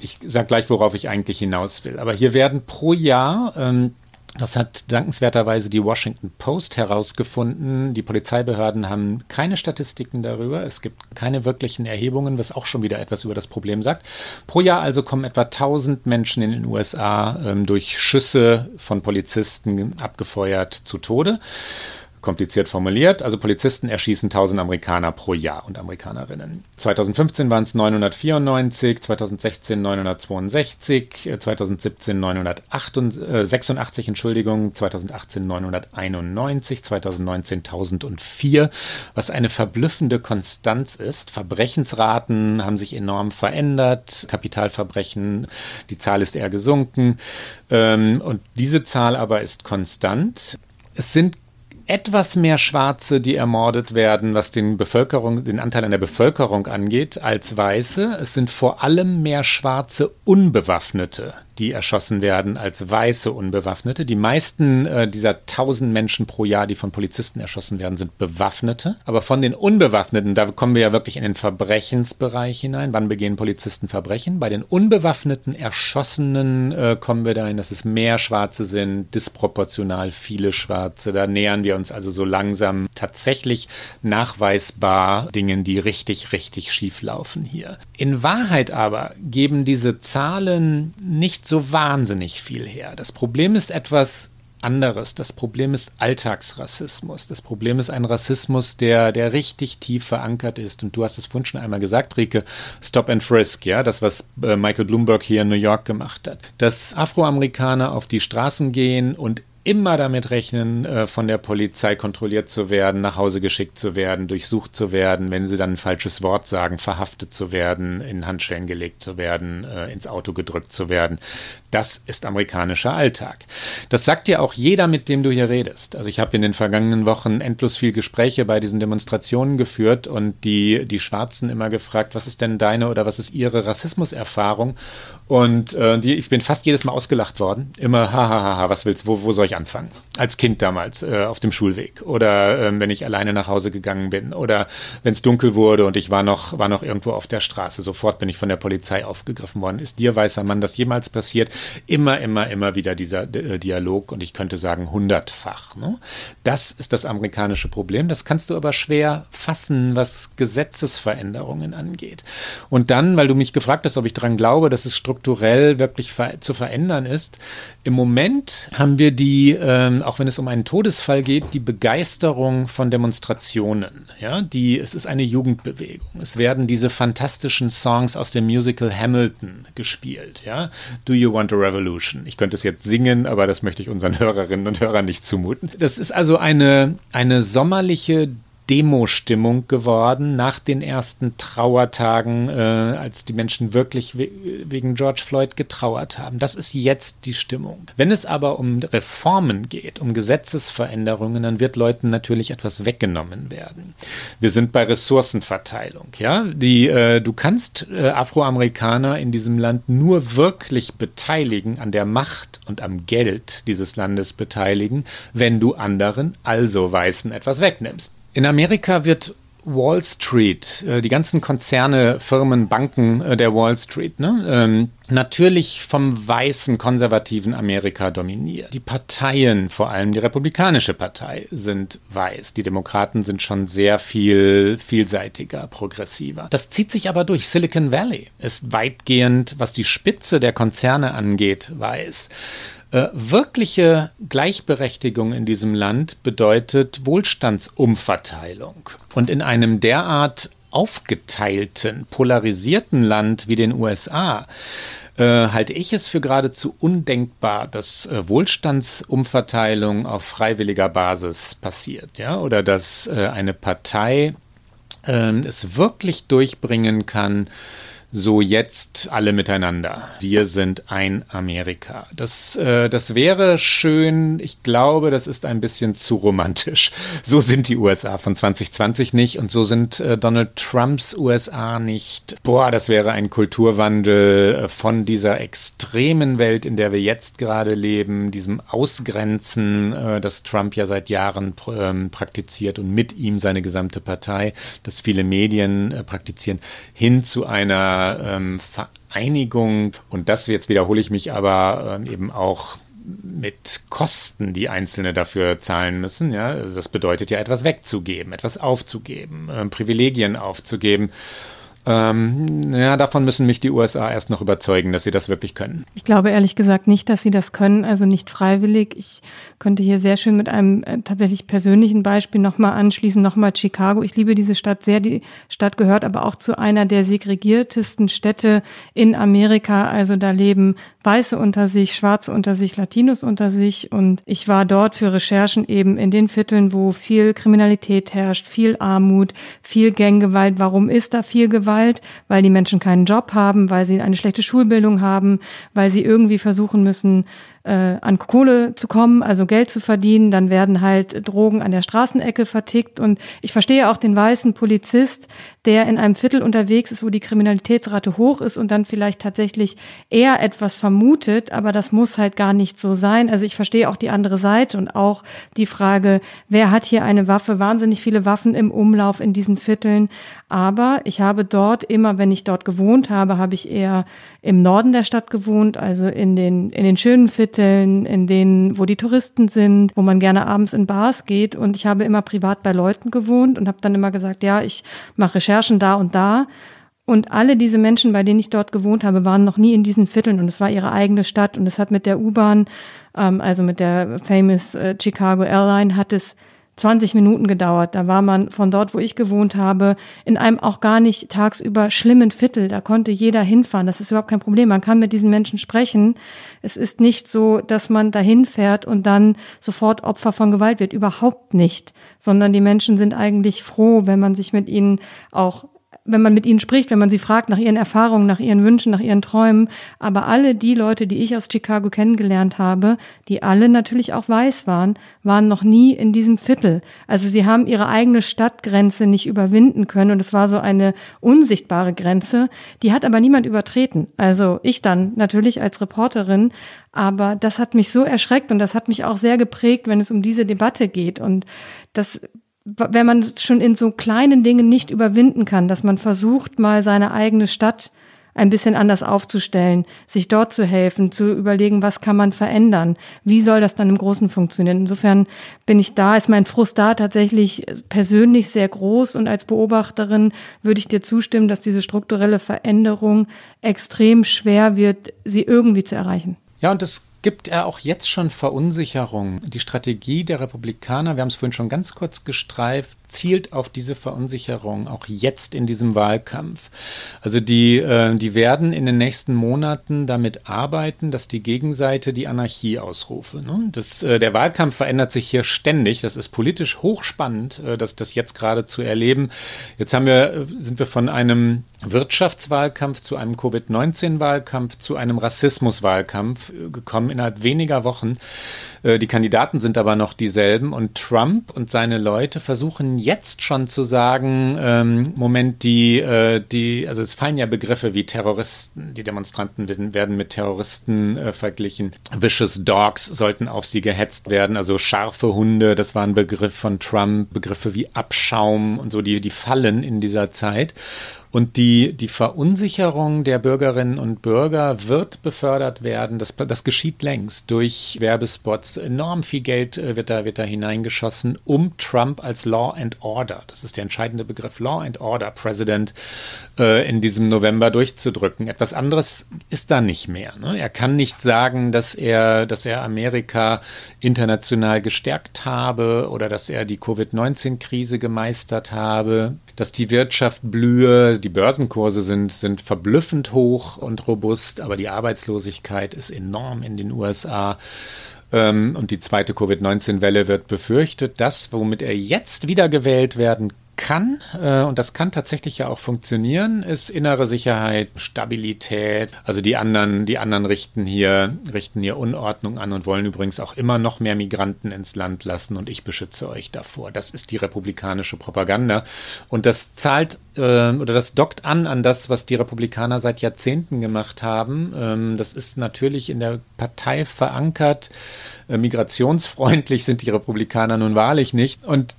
Ich sage gleich, worauf ich eigentlich hinaus will. Aber hier werden pro Jahr ähm, Das hat dankenswerterweise die Washington Post herausgefunden. Die Polizeibehörden haben keine Statistiken darüber. Es gibt keine wirklichen Erhebungen, was auch schon wieder etwas über das Problem sagt. Pro Jahr also kommen etwa 1000 Menschen in den USA ähm, durch Schüsse von Polizisten abgefeuert zu Tode kompliziert formuliert. Also Polizisten erschießen 1000 Amerikaner pro Jahr und Amerikanerinnen. 2015 waren es 994, 2016 962, 2017 986, Entschuldigung, 2018 991, 2019 1004, was eine verblüffende Konstanz ist. Verbrechensraten haben sich enorm verändert, Kapitalverbrechen, die Zahl ist eher gesunken ähm, und diese Zahl aber ist konstant. Es sind etwas mehr Schwarze, die ermordet werden, was den Bevölkerung, den Anteil an der Bevölkerung angeht, als Weiße. Es sind vor allem mehr Schwarze Unbewaffnete, die erschossen werden als weiße Unbewaffnete. Die meisten äh, dieser tausend Menschen pro Jahr, die von Polizisten erschossen werden, sind Bewaffnete. Aber von den Unbewaffneten, da kommen wir ja wirklich in den Verbrechensbereich hinein. Wann begehen Polizisten Verbrechen? Bei den unbewaffneten Erschossenen äh, kommen wir dahin, dass es mehr Schwarze sind, disproportional viele Schwarze. Da nähern wir uns also so langsam tatsächlich nachweisbar Dingen, die richtig, richtig schief laufen hier. In Wahrheit aber geben diese Zahlen nicht so wahnsinnig viel her. Das Problem ist etwas anderes. Das Problem ist Alltagsrassismus. Das Problem ist ein Rassismus, der, der richtig tief verankert ist. Und du hast es vorhin schon einmal gesagt, Rike, Stop and Frisk, ja, das, was äh, Michael Bloomberg hier in New York gemacht hat. Dass Afroamerikaner auf die Straßen gehen und immer damit rechnen, äh, von der Polizei kontrolliert zu werden, nach Hause geschickt zu werden, durchsucht zu werden, wenn sie dann ein falsches Wort sagen, verhaftet zu werden, in Handschellen gelegt zu werden, äh, ins Auto gedrückt zu werden. Das ist amerikanischer Alltag. Das sagt dir auch jeder, mit dem du hier redest. Also ich habe in den vergangenen Wochen endlos viel Gespräche bei diesen Demonstrationen geführt und die, die Schwarzen immer gefragt, was ist denn deine oder was ist ihre Rassismuserfahrung? Und äh, die, ich bin fast jedes Mal ausgelacht worden. Immer, hahaha, was willst du, wo, wo soll ich anfangen? Als Kind damals äh, auf dem Schulweg. Oder äh, wenn ich alleine nach Hause gegangen bin. Oder wenn es dunkel wurde und ich war noch, war noch irgendwo auf der Straße. Sofort bin ich von der Polizei aufgegriffen worden. Ist dir, weißer Mann, das jemals passiert? Immer, immer, immer wieder dieser äh, Dialog und ich könnte sagen hundertfach. Ne? Das ist das amerikanische Problem. Das kannst du aber schwer fassen, was Gesetzesveränderungen angeht. Und dann, weil du mich gefragt hast, ob ich daran glaube, dass es strukturell strukturell wirklich ver zu verändern ist. Im Moment haben wir die, ähm, auch wenn es um einen Todesfall geht, die Begeisterung von Demonstrationen. Ja, die, es ist eine Jugendbewegung. Es werden diese fantastischen Songs aus dem Musical Hamilton gespielt. Ja, Do You Want a Revolution? Ich könnte es jetzt singen, aber das möchte ich unseren Hörerinnen und Hörern nicht zumuten. Das ist also eine, eine sommerliche Demo-Stimmung geworden nach den ersten Trauertagen, äh, als die Menschen wirklich we wegen George Floyd getrauert haben. Das ist jetzt die Stimmung. Wenn es aber um Reformen geht, um Gesetzesveränderungen, dann wird Leuten natürlich etwas weggenommen werden. Wir sind bei Ressourcenverteilung. Ja, die, äh, du kannst äh, Afroamerikaner in diesem Land nur wirklich beteiligen an der Macht und am Geld dieses Landes beteiligen, wenn du anderen, also Weißen, etwas wegnimmst. In Amerika wird Wall Street, äh, die ganzen Konzerne, Firmen, Banken äh, der Wall Street, ne, ähm, natürlich vom weißen konservativen Amerika dominiert. Die Parteien, vor allem die Republikanische Partei, sind weiß. Die Demokraten sind schon sehr viel vielseitiger, progressiver. Das zieht sich aber durch. Silicon Valley ist weitgehend, was die Spitze der Konzerne angeht, weiß. Äh, wirkliche Gleichberechtigung in diesem Land bedeutet Wohlstandsumverteilung. Und in einem derart aufgeteilten, polarisierten Land wie den USA äh, halte ich es für geradezu undenkbar, dass äh, Wohlstandsumverteilung auf freiwilliger Basis passiert, ja, oder dass eine Partei ähm, es wirklich durchbringen kann, so jetzt alle miteinander. Wir sind ein Amerika. Das, äh, das wäre schön. Ich glaube, das ist ein bisschen zu romantisch. So sind die USA von 2020 nicht und so sind äh, Donald Trumps USA nicht. Boah, das wäre ein Kulturwandel äh, von dieser extremen Welt, in der wir jetzt gerade leben, diesem Ausgrenzen, äh, das Trump ja seit Jahren ähm, praktiziert und mit ihm seine gesamte Partei, das viele Medien äh, praktizieren, hin zu einer ähm, Vereinigung und das jetzt wiederhole ich mich aber ähm, eben auch mit Kosten, die Einzelne dafür zahlen müssen. Ja, also das bedeutet ja etwas wegzugeben, etwas aufzugeben, äh, Privilegien aufzugeben. Ähm, ja, davon müssen mich die USA erst noch überzeugen, dass sie das wirklich können. Ich glaube ehrlich gesagt nicht, dass sie das können, also nicht freiwillig. Ich könnte hier sehr schön mit einem äh, tatsächlich persönlichen Beispiel nochmal anschließen, nochmal Chicago. Ich liebe diese Stadt sehr. Die Stadt gehört aber auch zu einer der segregiertesten Städte in Amerika. Also da leben Weiße unter sich, Schwarze unter sich, Latinos unter sich. Und ich war dort für Recherchen eben in den Vierteln, wo viel Kriminalität herrscht, viel Armut, viel Ganggewalt. Warum ist da viel Gewalt? Weil die Menschen keinen Job haben, weil sie eine schlechte Schulbildung haben, weil sie irgendwie versuchen müssen, äh, an Kohle zu kommen, also Geld zu verdienen, dann werden halt Drogen an der Straßenecke vertickt. Und ich verstehe auch den weißen Polizist, der in einem Viertel unterwegs ist, wo die Kriminalitätsrate hoch ist und dann vielleicht tatsächlich eher etwas vermutet, aber das muss halt gar nicht so sein. Also ich verstehe auch die andere Seite und auch die Frage, wer hat hier eine Waffe? Wahnsinnig viele Waffen im Umlauf in diesen Vierteln. Aber ich habe dort immer, wenn ich dort gewohnt habe, habe ich eher im Norden der Stadt gewohnt, also in den, in den schönen Vierteln, in denen, wo die Touristen sind, wo man gerne abends in Bars geht. Und ich habe immer privat bei Leuten gewohnt und habe dann immer gesagt, ja, ich mache Recherchen da und da. Und alle diese Menschen, bei denen ich dort gewohnt habe, waren noch nie in diesen Vierteln und es war ihre eigene Stadt und es hat mit der U-Bahn, ähm, also mit der famous äh, Chicago Airline, hat es 20 Minuten gedauert. Da war man von dort, wo ich gewohnt habe, in einem auch gar nicht tagsüber schlimmen Viertel. Da konnte jeder hinfahren. Das ist überhaupt kein Problem. Man kann mit diesen Menschen sprechen. Es ist nicht so, dass man dahin fährt und dann sofort Opfer von Gewalt wird. Überhaupt nicht. Sondern die Menschen sind eigentlich froh, wenn man sich mit ihnen auch wenn man mit ihnen spricht, wenn man sie fragt nach ihren Erfahrungen, nach ihren Wünschen, nach ihren Träumen. Aber alle die Leute, die ich aus Chicago kennengelernt habe, die alle natürlich auch weiß waren, waren noch nie in diesem Viertel. Also sie haben ihre eigene Stadtgrenze nicht überwinden können und es war so eine unsichtbare Grenze. Die hat aber niemand übertreten. Also ich dann natürlich als Reporterin. Aber das hat mich so erschreckt und das hat mich auch sehr geprägt, wenn es um diese Debatte geht. Und das wenn man es schon in so kleinen Dingen nicht überwinden kann, dass man versucht, mal seine eigene Stadt ein bisschen anders aufzustellen, sich dort zu helfen, zu überlegen, was kann man verändern, wie soll das dann im Großen funktionieren. Insofern bin ich da, ist mein Frust da tatsächlich persönlich sehr groß und als Beobachterin würde ich dir zustimmen, dass diese strukturelle Veränderung extrem schwer wird, sie irgendwie zu erreichen. Ja, und das gibt er auch jetzt schon Verunsicherung. Die Strategie der Republikaner, wir haben es vorhin schon ganz kurz gestreift, zielt auf diese Verunsicherung, auch jetzt in diesem Wahlkampf. Also die, äh, die werden in den nächsten Monaten damit arbeiten, dass die Gegenseite die Anarchie ausrufe. Ne? Das, äh, der Wahlkampf verändert sich hier ständig. Das ist politisch hochspannend, äh, das, das jetzt gerade zu erleben. Jetzt haben wir, äh, sind wir von einem Wirtschaftswahlkampf zu einem Covid-19-Wahlkampf zu einem Rassismuswahlkampf äh, gekommen innerhalb weniger Wochen. Äh, die Kandidaten sind aber noch dieselben und Trump und seine Leute versuchen jetzt schon zu sagen, ähm, Moment, die, äh, die, also es fallen ja Begriffe wie Terroristen, die Demonstranten werden mit Terroristen äh, verglichen. Vicious Dogs sollten auf sie gehetzt werden, also scharfe Hunde, das war ein Begriff von Trump, Begriffe wie Abschaum und so, die, die fallen in dieser Zeit. Und die, die Verunsicherung der Bürgerinnen und Bürger wird befördert werden. Das, das geschieht längst durch Werbespots. Enorm viel Geld äh, wird da, wird da hineingeschossen, um Trump als Law and Order, das ist der entscheidende Begriff, Law and Order President äh, in diesem November durchzudrücken. Etwas anderes ist da nicht mehr. Ne? Er kann nicht sagen, dass er, dass er Amerika international gestärkt habe oder dass er die Covid-19-Krise gemeistert habe dass die Wirtschaft blühe, die Börsenkurse sind, sind verblüffend hoch und robust, aber die Arbeitslosigkeit ist enorm in den USA. Ähm, und die zweite Covid-19-Welle wird befürchtet. Das, womit er jetzt wiedergewählt werden kann, äh, und das kann tatsächlich ja auch funktionieren, ist innere Sicherheit, Stabilität. Also die anderen, die anderen richten hier, richten hier Unordnung an und wollen übrigens auch immer noch mehr Migranten ins Land lassen und ich beschütze euch davor. Das ist die republikanische Propaganda. Und das zahlt äh, oder das dockt an an das, was die Republikaner seit Jahrzehnten gemacht haben. Ähm, das ist natürlich in der Partei verankert. Äh, migrationsfreundlich sind die Republikaner nun wahrlich nicht. Und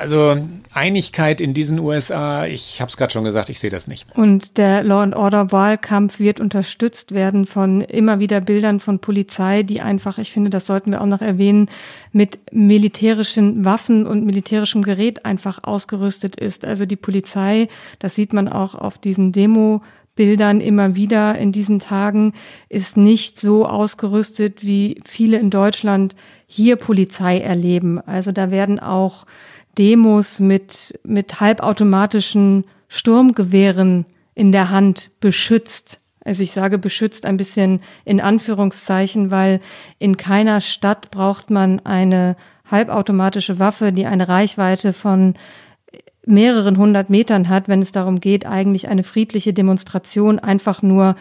also Einigkeit in diesen USA, ich habe es gerade schon gesagt, ich sehe das nicht. Und der Law and Order Wahlkampf wird unterstützt werden von immer wieder Bildern von Polizei, die einfach, ich finde, das sollten wir auch noch erwähnen, mit militärischen Waffen und militärischem Gerät einfach ausgerüstet ist. Also die Polizei, das sieht man auch auf diesen Demo Bildern immer wieder in diesen Tagen, ist nicht so ausgerüstet, wie viele in Deutschland hier Polizei erleben. Also da werden auch Demos mit, mit halbautomatischen Sturmgewehren in der Hand beschützt. Also ich sage beschützt ein bisschen in Anführungszeichen, weil in keiner Stadt braucht man eine halbautomatische Waffe, die eine Reichweite von mehreren hundert Metern hat, wenn es darum geht, eigentlich eine friedliche Demonstration einfach nur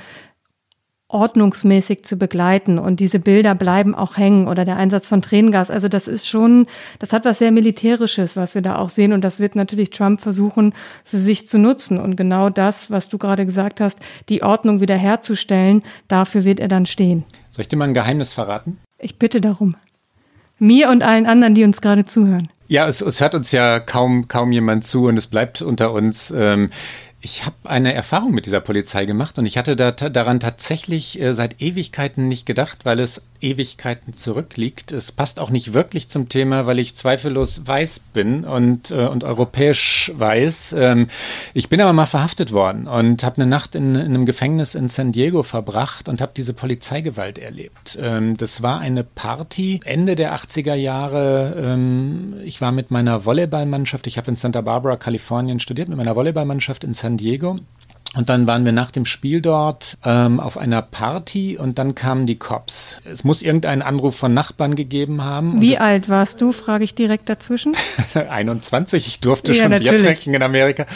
ordnungsmäßig zu begleiten. Und diese Bilder bleiben auch hängen oder der Einsatz von Tränengas. Also das ist schon, das hat was sehr Militärisches, was wir da auch sehen. Und das wird natürlich Trump versuchen, für sich zu nutzen. Und genau das, was du gerade gesagt hast, die Ordnung wiederherzustellen, dafür wird er dann stehen. Soll ich dir mal ein Geheimnis verraten? Ich bitte darum. Mir und allen anderen, die uns gerade zuhören. Ja, es, es hört uns ja kaum, kaum jemand zu und es bleibt unter uns. Ähm, ich habe eine Erfahrung mit dieser Polizei gemacht und ich hatte da, daran tatsächlich äh, seit Ewigkeiten nicht gedacht, weil es Ewigkeiten zurückliegt. Es passt auch nicht wirklich zum Thema, weil ich zweifellos weiß bin und, äh, und europäisch weiß. Ähm, ich bin aber mal verhaftet worden und habe eine Nacht in, in, einem Gefängnis in San Diego verbracht und habe diese Polizeigewalt erlebt. Ähm, das war eine Party Ende der 80er Jahre. Ähm, ich war mit meiner Volleyballmannschaft, ich habe in Santa Barbara, Kalifornien studiert, mit meiner Volleyballmannschaft in San Diego und dann waren wir nach dem Spiel dort ähm, auf einer Party und dann kamen die Cops. Es muss irgendeinen Anruf von Nachbarn gegeben haben. Wie alt warst du, frage ich direkt dazwischen. 21, ich durfte ja, schon natürlich. Bier trinken in Amerika.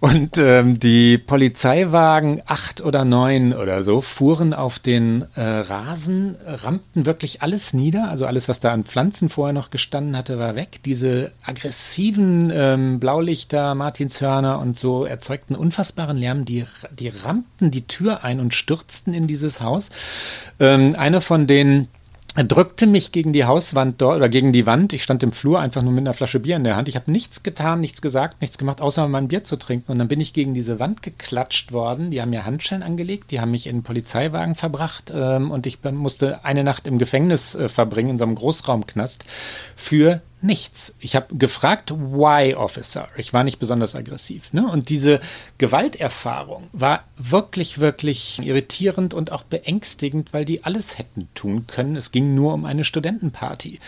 Und ähm, die Polizeiwagen, acht oder neun oder so, fuhren auf den äh, Rasen, rammten wirklich alles nieder. Also alles, was da an Pflanzen vorher noch gestanden hatte, war weg. Diese aggressiven ähm, Blaulichter, Martinshörner und so erzeugten unfassbaren Lärm, die die, rammten die Tür ein und stürzten in dieses Haus. Ähm, einer von denen drückte mich gegen die Hauswand dort oder gegen die Wand. Ich stand im Flur einfach nur mit einer Flasche Bier in der Hand. Ich habe nichts getan, nichts gesagt, nichts gemacht, außer mein Bier zu trinken. Und dann bin ich gegen diese Wand geklatscht worden. Die haben mir Handschellen angelegt, die haben mich in einen Polizeiwagen verbracht ähm, und ich musste eine Nacht im Gefängnis äh, verbringen, in so einem Großraumknast, für nichts. Ich habe gefragt, why Officer? Ich war nicht besonders aggressiv. Ne? Und diese Gewalterfahrung war wirklich, wirklich irritierend und auch beängstigend, weil die alles hätten tun können. Es ging nur um eine Studentenparty.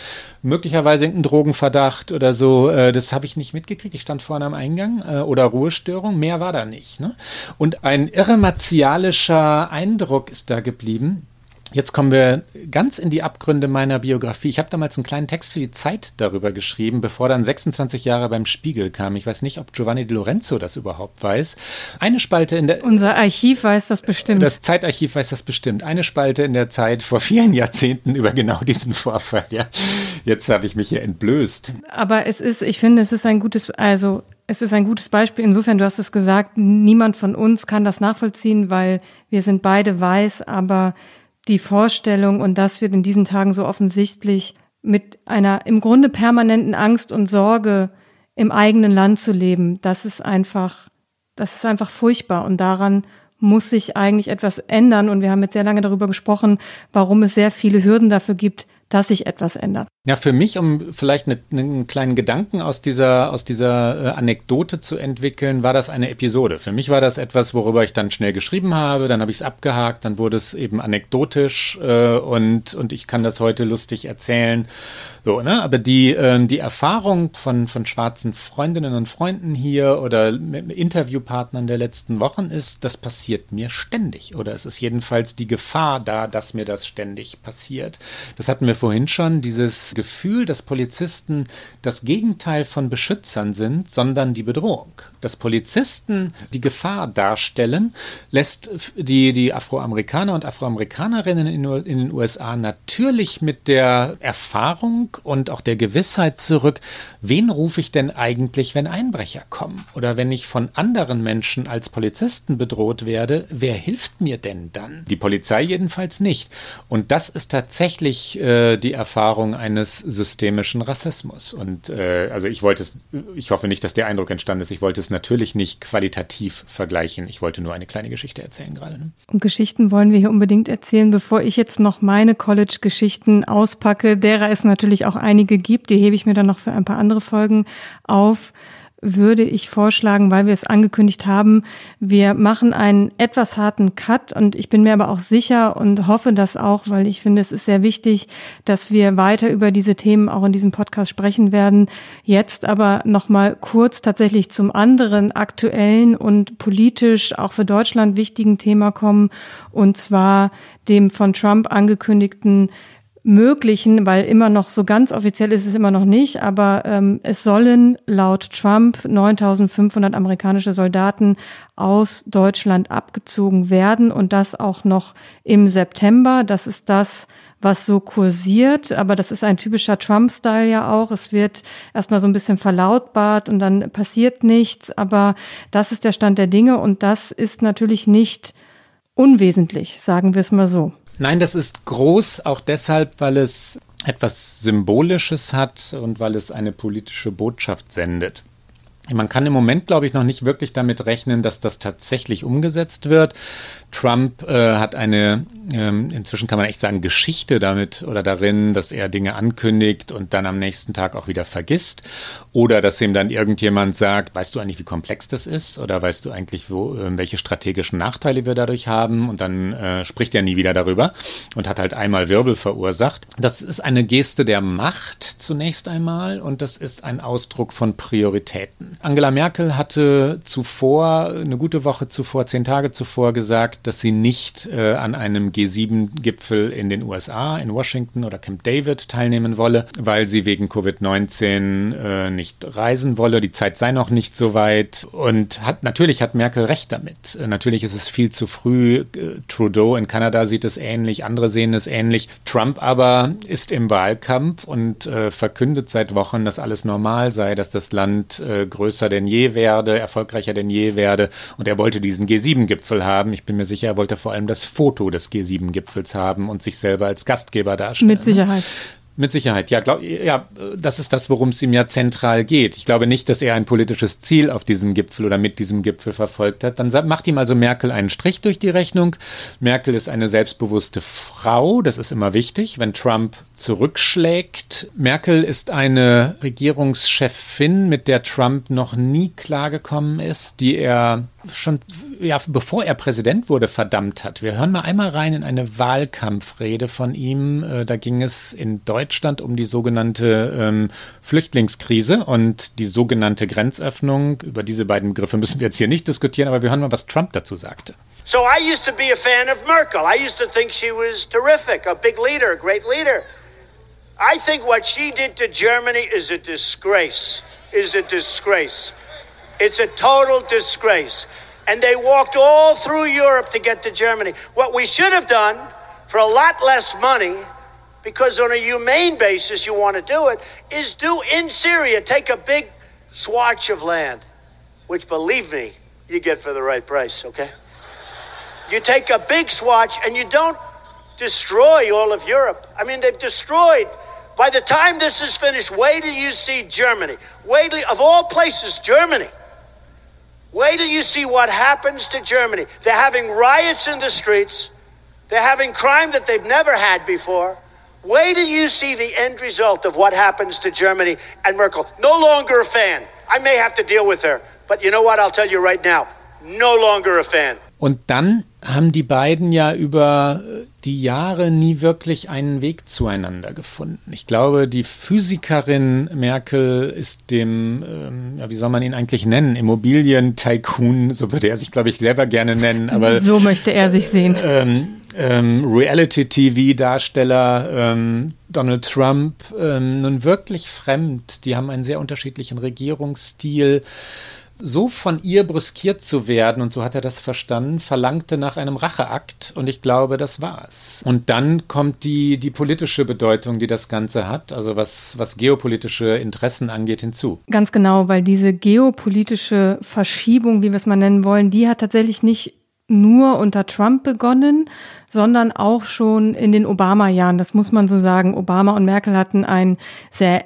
Möglicherweise irgendein Drogenverdacht oder so, äh, das habe ich nicht mitgekriegt. Ich stand vorne am Eingang äh, oder Ruhestörung, mehr war da nicht. Ne? Und ein irre martialischer Eindruck ist da geblieben Jetzt kommen wir ganz in die Abgründe meiner Biografie. Ich habe damals einen kleinen Text für die Zeit darüber geschrieben, bevor dann 26 Jahre beim Spiegel kam. Ich weiß nicht, ob Giovanni Di Lorenzo das überhaupt weiß. Eine Spalte in der. Unser Archiv weiß das bestimmt. Das Zeitarchiv weiß das bestimmt. Eine Spalte in der Zeit vor vielen Jahrzehnten über genau diesen Vorfall. Ja, jetzt habe ich mich hier entblößt. Aber es ist, ich finde, es ist ein gutes, also es ist ein gutes Beispiel. Insofern, du hast es gesagt, niemand von uns kann das nachvollziehen, weil wir sind beide weiß, aber die Vorstellung, und das wird in diesen Tagen so offensichtlich, mit einer im Grunde permanenten Angst und Sorge im eigenen Land zu leben, das ist einfach, das ist einfach furchtbar. Und daran muss sich eigentlich etwas ändern. Und wir haben jetzt sehr lange darüber gesprochen, warum es sehr viele Hürden dafür gibt, dass sich etwas ändert. Ja, für mich, um vielleicht eine, einen kleinen Gedanken aus dieser, aus dieser äh, Anekdote zu entwickeln, war das eine Episode. Für mich war das etwas, worüber ich dann schnell geschrieben habe, dann habe ich es abgehakt, dann wurde es eben anekdotisch äh, und, und ich kann das heute lustig erzählen. So, ne? Aber die, äh, die Erfahrung von, von schwarzen Freundinnen und Freunden hier oder mit Interviewpartnern der letzten Wochen ist, das passiert mir ständig. Oder es ist jedenfalls die Gefahr da, dass mir das ständig passiert. Das hatten wir vorhin schon, dieses Gefühl, dass Polizisten das Gegenteil von Beschützern sind, sondern die Bedrohung. Dass Polizisten die Gefahr darstellen, lässt die, die Afroamerikaner und Afroamerikanerinnen in, in den USA natürlich mit der Erfahrung und auch der Gewissheit zurück, wen rufe ich denn eigentlich, wenn Einbrecher kommen? Oder wenn ich von anderen Menschen als Polizisten bedroht werde, wer hilft mir denn dann? Die Polizei jedenfalls nicht. Und das ist tatsächlich äh, die Erfahrung eines systemischen Rassismus. Und äh, also ich wollte es, ich hoffe nicht, dass der Eindruck entstanden ist, ich wollte es natürlich nicht qualitativ vergleichen. Ich wollte nur eine kleine Geschichte erzählen gerade. Ne? Und Geschichten wollen wir hier unbedingt erzählen, bevor ich jetzt noch meine College-Geschichten auspacke, derer es natürlich auch einige gibt, die hebe ich mir dann noch für ein paar andere Folgen auf würde ich vorschlagen, weil wir es angekündigt haben, wir machen einen etwas harten Cut und ich bin mir aber auch sicher und hoffe das auch, weil ich finde, es ist sehr wichtig, dass wir weiter über diese Themen auch in diesem Podcast sprechen werden. Jetzt aber nochmal kurz tatsächlich zum anderen aktuellen und politisch auch für Deutschland wichtigen Thema kommen und zwar dem von Trump angekündigten möglichen, weil immer noch so ganz offiziell ist es immer noch nicht, aber ähm, es sollen laut Trump 9500 amerikanische Soldaten aus Deutschland abgezogen werden und das auch noch im September. Das ist das, was so kursiert, aber das ist ein typischer Trump-Style ja auch. Es wird erstmal so ein bisschen verlautbart und dann passiert nichts, aber das ist der Stand der Dinge und das ist natürlich nicht unwesentlich, sagen wir es mal so. Nein, das ist groß, auch deshalb, weil es etwas Symbolisches hat und weil es eine politische Botschaft sendet. Man kann im Moment, glaube ich, noch nicht wirklich damit rechnen, dass das tatsächlich umgesetzt wird. Trump äh, hat eine, ähm, inzwischen kann man echt sagen, Geschichte damit oder darin, dass er Dinge ankündigt und dann am nächsten Tag auch wieder vergisst. Oder dass ihm dann irgendjemand sagt, weißt du eigentlich, wie komplex das ist? Oder weißt du eigentlich, wo, äh, welche strategischen Nachteile wir dadurch haben? Und dann äh, spricht er nie wieder darüber und hat halt einmal Wirbel verursacht. Das ist eine Geste der Macht zunächst einmal und das ist ein Ausdruck von Prioritäten. Angela Merkel hatte zuvor, eine gute Woche zuvor, zehn Tage zuvor gesagt, dass sie nicht äh, an einem G7-Gipfel in den USA, in Washington oder Camp David teilnehmen wolle, weil sie wegen Covid-19 äh, nicht reisen wolle. Die Zeit sei noch nicht so weit. Und hat, natürlich hat Merkel recht damit. Äh, natürlich ist es viel zu früh. Äh, Trudeau in Kanada sieht es ähnlich, andere sehen es ähnlich. Trump aber ist im Wahlkampf und äh, verkündet seit Wochen, dass alles normal sei, dass das Land äh, größer denn je werde, erfolgreicher denn je werde. Und er wollte diesen G7-Gipfel haben. Ich bin mir sicher, er wollte vor allem das Foto des G7-Gipfels haben und sich selber als Gastgeber darstellen. Mit Sicherheit. Mit Sicherheit, ja, glaub, ja, das ist das, worum es ihm ja zentral geht. Ich glaube nicht, dass er ein politisches Ziel auf diesem Gipfel oder mit diesem Gipfel verfolgt hat. Dann macht ihm also Merkel einen Strich durch die Rechnung. Merkel ist eine selbstbewusste Frau, das ist immer wichtig, wenn Trump zurückschlägt. Merkel ist eine Regierungschefin, mit der Trump noch nie klargekommen ist, die er schon, ja, bevor er Präsident wurde, verdammt hat. Wir hören mal einmal rein in eine Wahlkampfrede von ihm. Äh, da ging es in Deutschland um die sogenannte ähm, Flüchtlingskrise und die sogenannte Grenzöffnung. Über diese beiden Begriffe müssen wir jetzt hier nicht diskutieren, aber wir hören mal, was Trump dazu sagte. So I used to be a fan of Merkel. I used to think she was terrific, a big leader, a great leader. I think what she did to Germany is a disgrace. Is a disgrace. It's a total disgrace. And they walked all through Europe to get to Germany. What we should have done for a lot less money, because on a humane basis you want to do it, is do in Syria, take a big swatch of land, which believe me, you get for the right price, okay? You take a big swatch and you don't destroy all of Europe. I mean, they've destroyed by the time this is finished, wait till you see Germany. Wait till, of all places, Germany. Wait till you see what happens to Germany. They're having riots in the streets. They're having crime that they've never had before. Wait till you see the end result of what happens to Germany and Merkel. No longer a fan. I may have to deal with her. But you know what? I'll tell you right now. No longer a fan. Und dann haben die beiden ja über die Jahre nie wirklich einen Weg zueinander gefunden. Ich glaube, die Physikerin Merkel ist dem, ähm, ja, wie soll man ihn eigentlich nennen, Immobilien-Tycoon, so würde er sich, glaube ich, selber gerne nennen. Aber so möchte er sich sehen. Ähm, ähm, Reality-TV-Darsteller ähm, Donald Trump ähm, nun wirklich fremd. Die haben einen sehr unterschiedlichen Regierungsstil so von ihr brüskiert zu werden, und so hat er das verstanden, verlangte nach einem Racheakt und ich glaube, das war's. Und dann kommt die, die politische Bedeutung, die das Ganze hat, also was, was geopolitische Interessen angeht, hinzu. Ganz genau, weil diese geopolitische Verschiebung, wie wir es mal nennen wollen, die hat tatsächlich nicht nur unter Trump begonnen, sondern auch schon in den Obama-Jahren. Das muss man so sagen. Obama und Merkel hatten ein sehr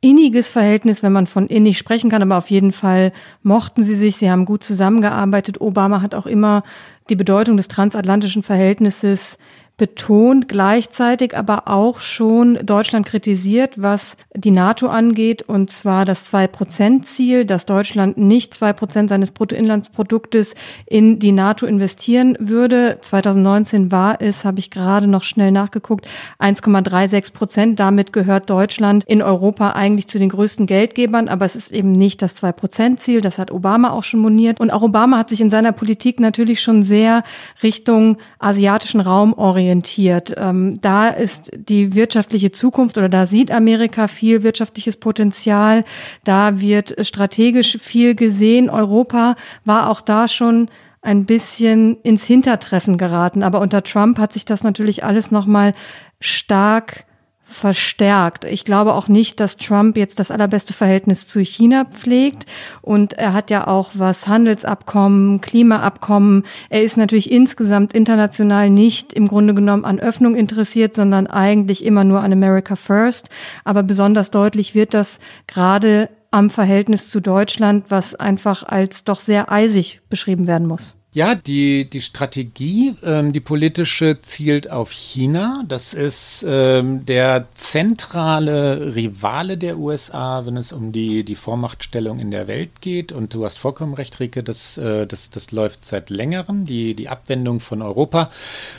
inniges Verhältnis, wenn man von innig sprechen kann, aber auf jeden Fall mochten sie sich, sie haben gut zusammengearbeitet. Obama hat auch immer die Bedeutung des transatlantischen Verhältnisses betont, gleichzeitig aber auch schon Deutschland kritisiert, was die NATO angeht, und zwar das Zwei-Prozent-Ziel, dass Deutschland nicht zwei Prozent seines Bruttoinlandsproduktes in die NATO investieren würde. 2019 war es, habe ich gerade noch schnell nachgeguckt, 1,36 Prozent. Damit gehört Deutschland in Europa eigentlich zu den größten Geldgebern, aber es ist eben nicht das Zwei-Prozent-Ziel. Das hat Obama auch schon moniert. Und auch Obama hat sich in seiner Politik natürlich schon sehr Richtung asiatischen Raum orientiert orientiert. Ähm, da ist die wirtschaftliche Zukunft oder da sieht Amerika viel wirtschaftliches Potenzial. Da wird strategisch viel gesehen. Europa war auch da schon ein bisschen ins Hintertreffen geraten. Aber unter Trump hat sich das natürlich alles nochmal stark verstärkt. Ich glaube auch nicht, dass Trump jetzt das allerbeste Verhältnis zu China pflegt. Und er hat ja auch was Handelsabkommen, Klimaabkommen. Er ist natürlich insgesamt international nicht im Grunde genommen an Öffnung interessiert, sondern eigentlich immer nur an America First. Aber besonders deutlich wird das gerade am Verhältnis zu Deutschland, was einfach als doch sehr eisig beschrieben werden muss. Ja, die, die Strategie, ähm, die politische, zielt auf China. Das ist ähm, der zentrale Rivale der USA, wenn es um die, die Vormachtstellung in der Welt geht. Und du hast vollkommen recht, Rike, das, äh, das, das läuft seit längerem, die, die Abwendung von Europa.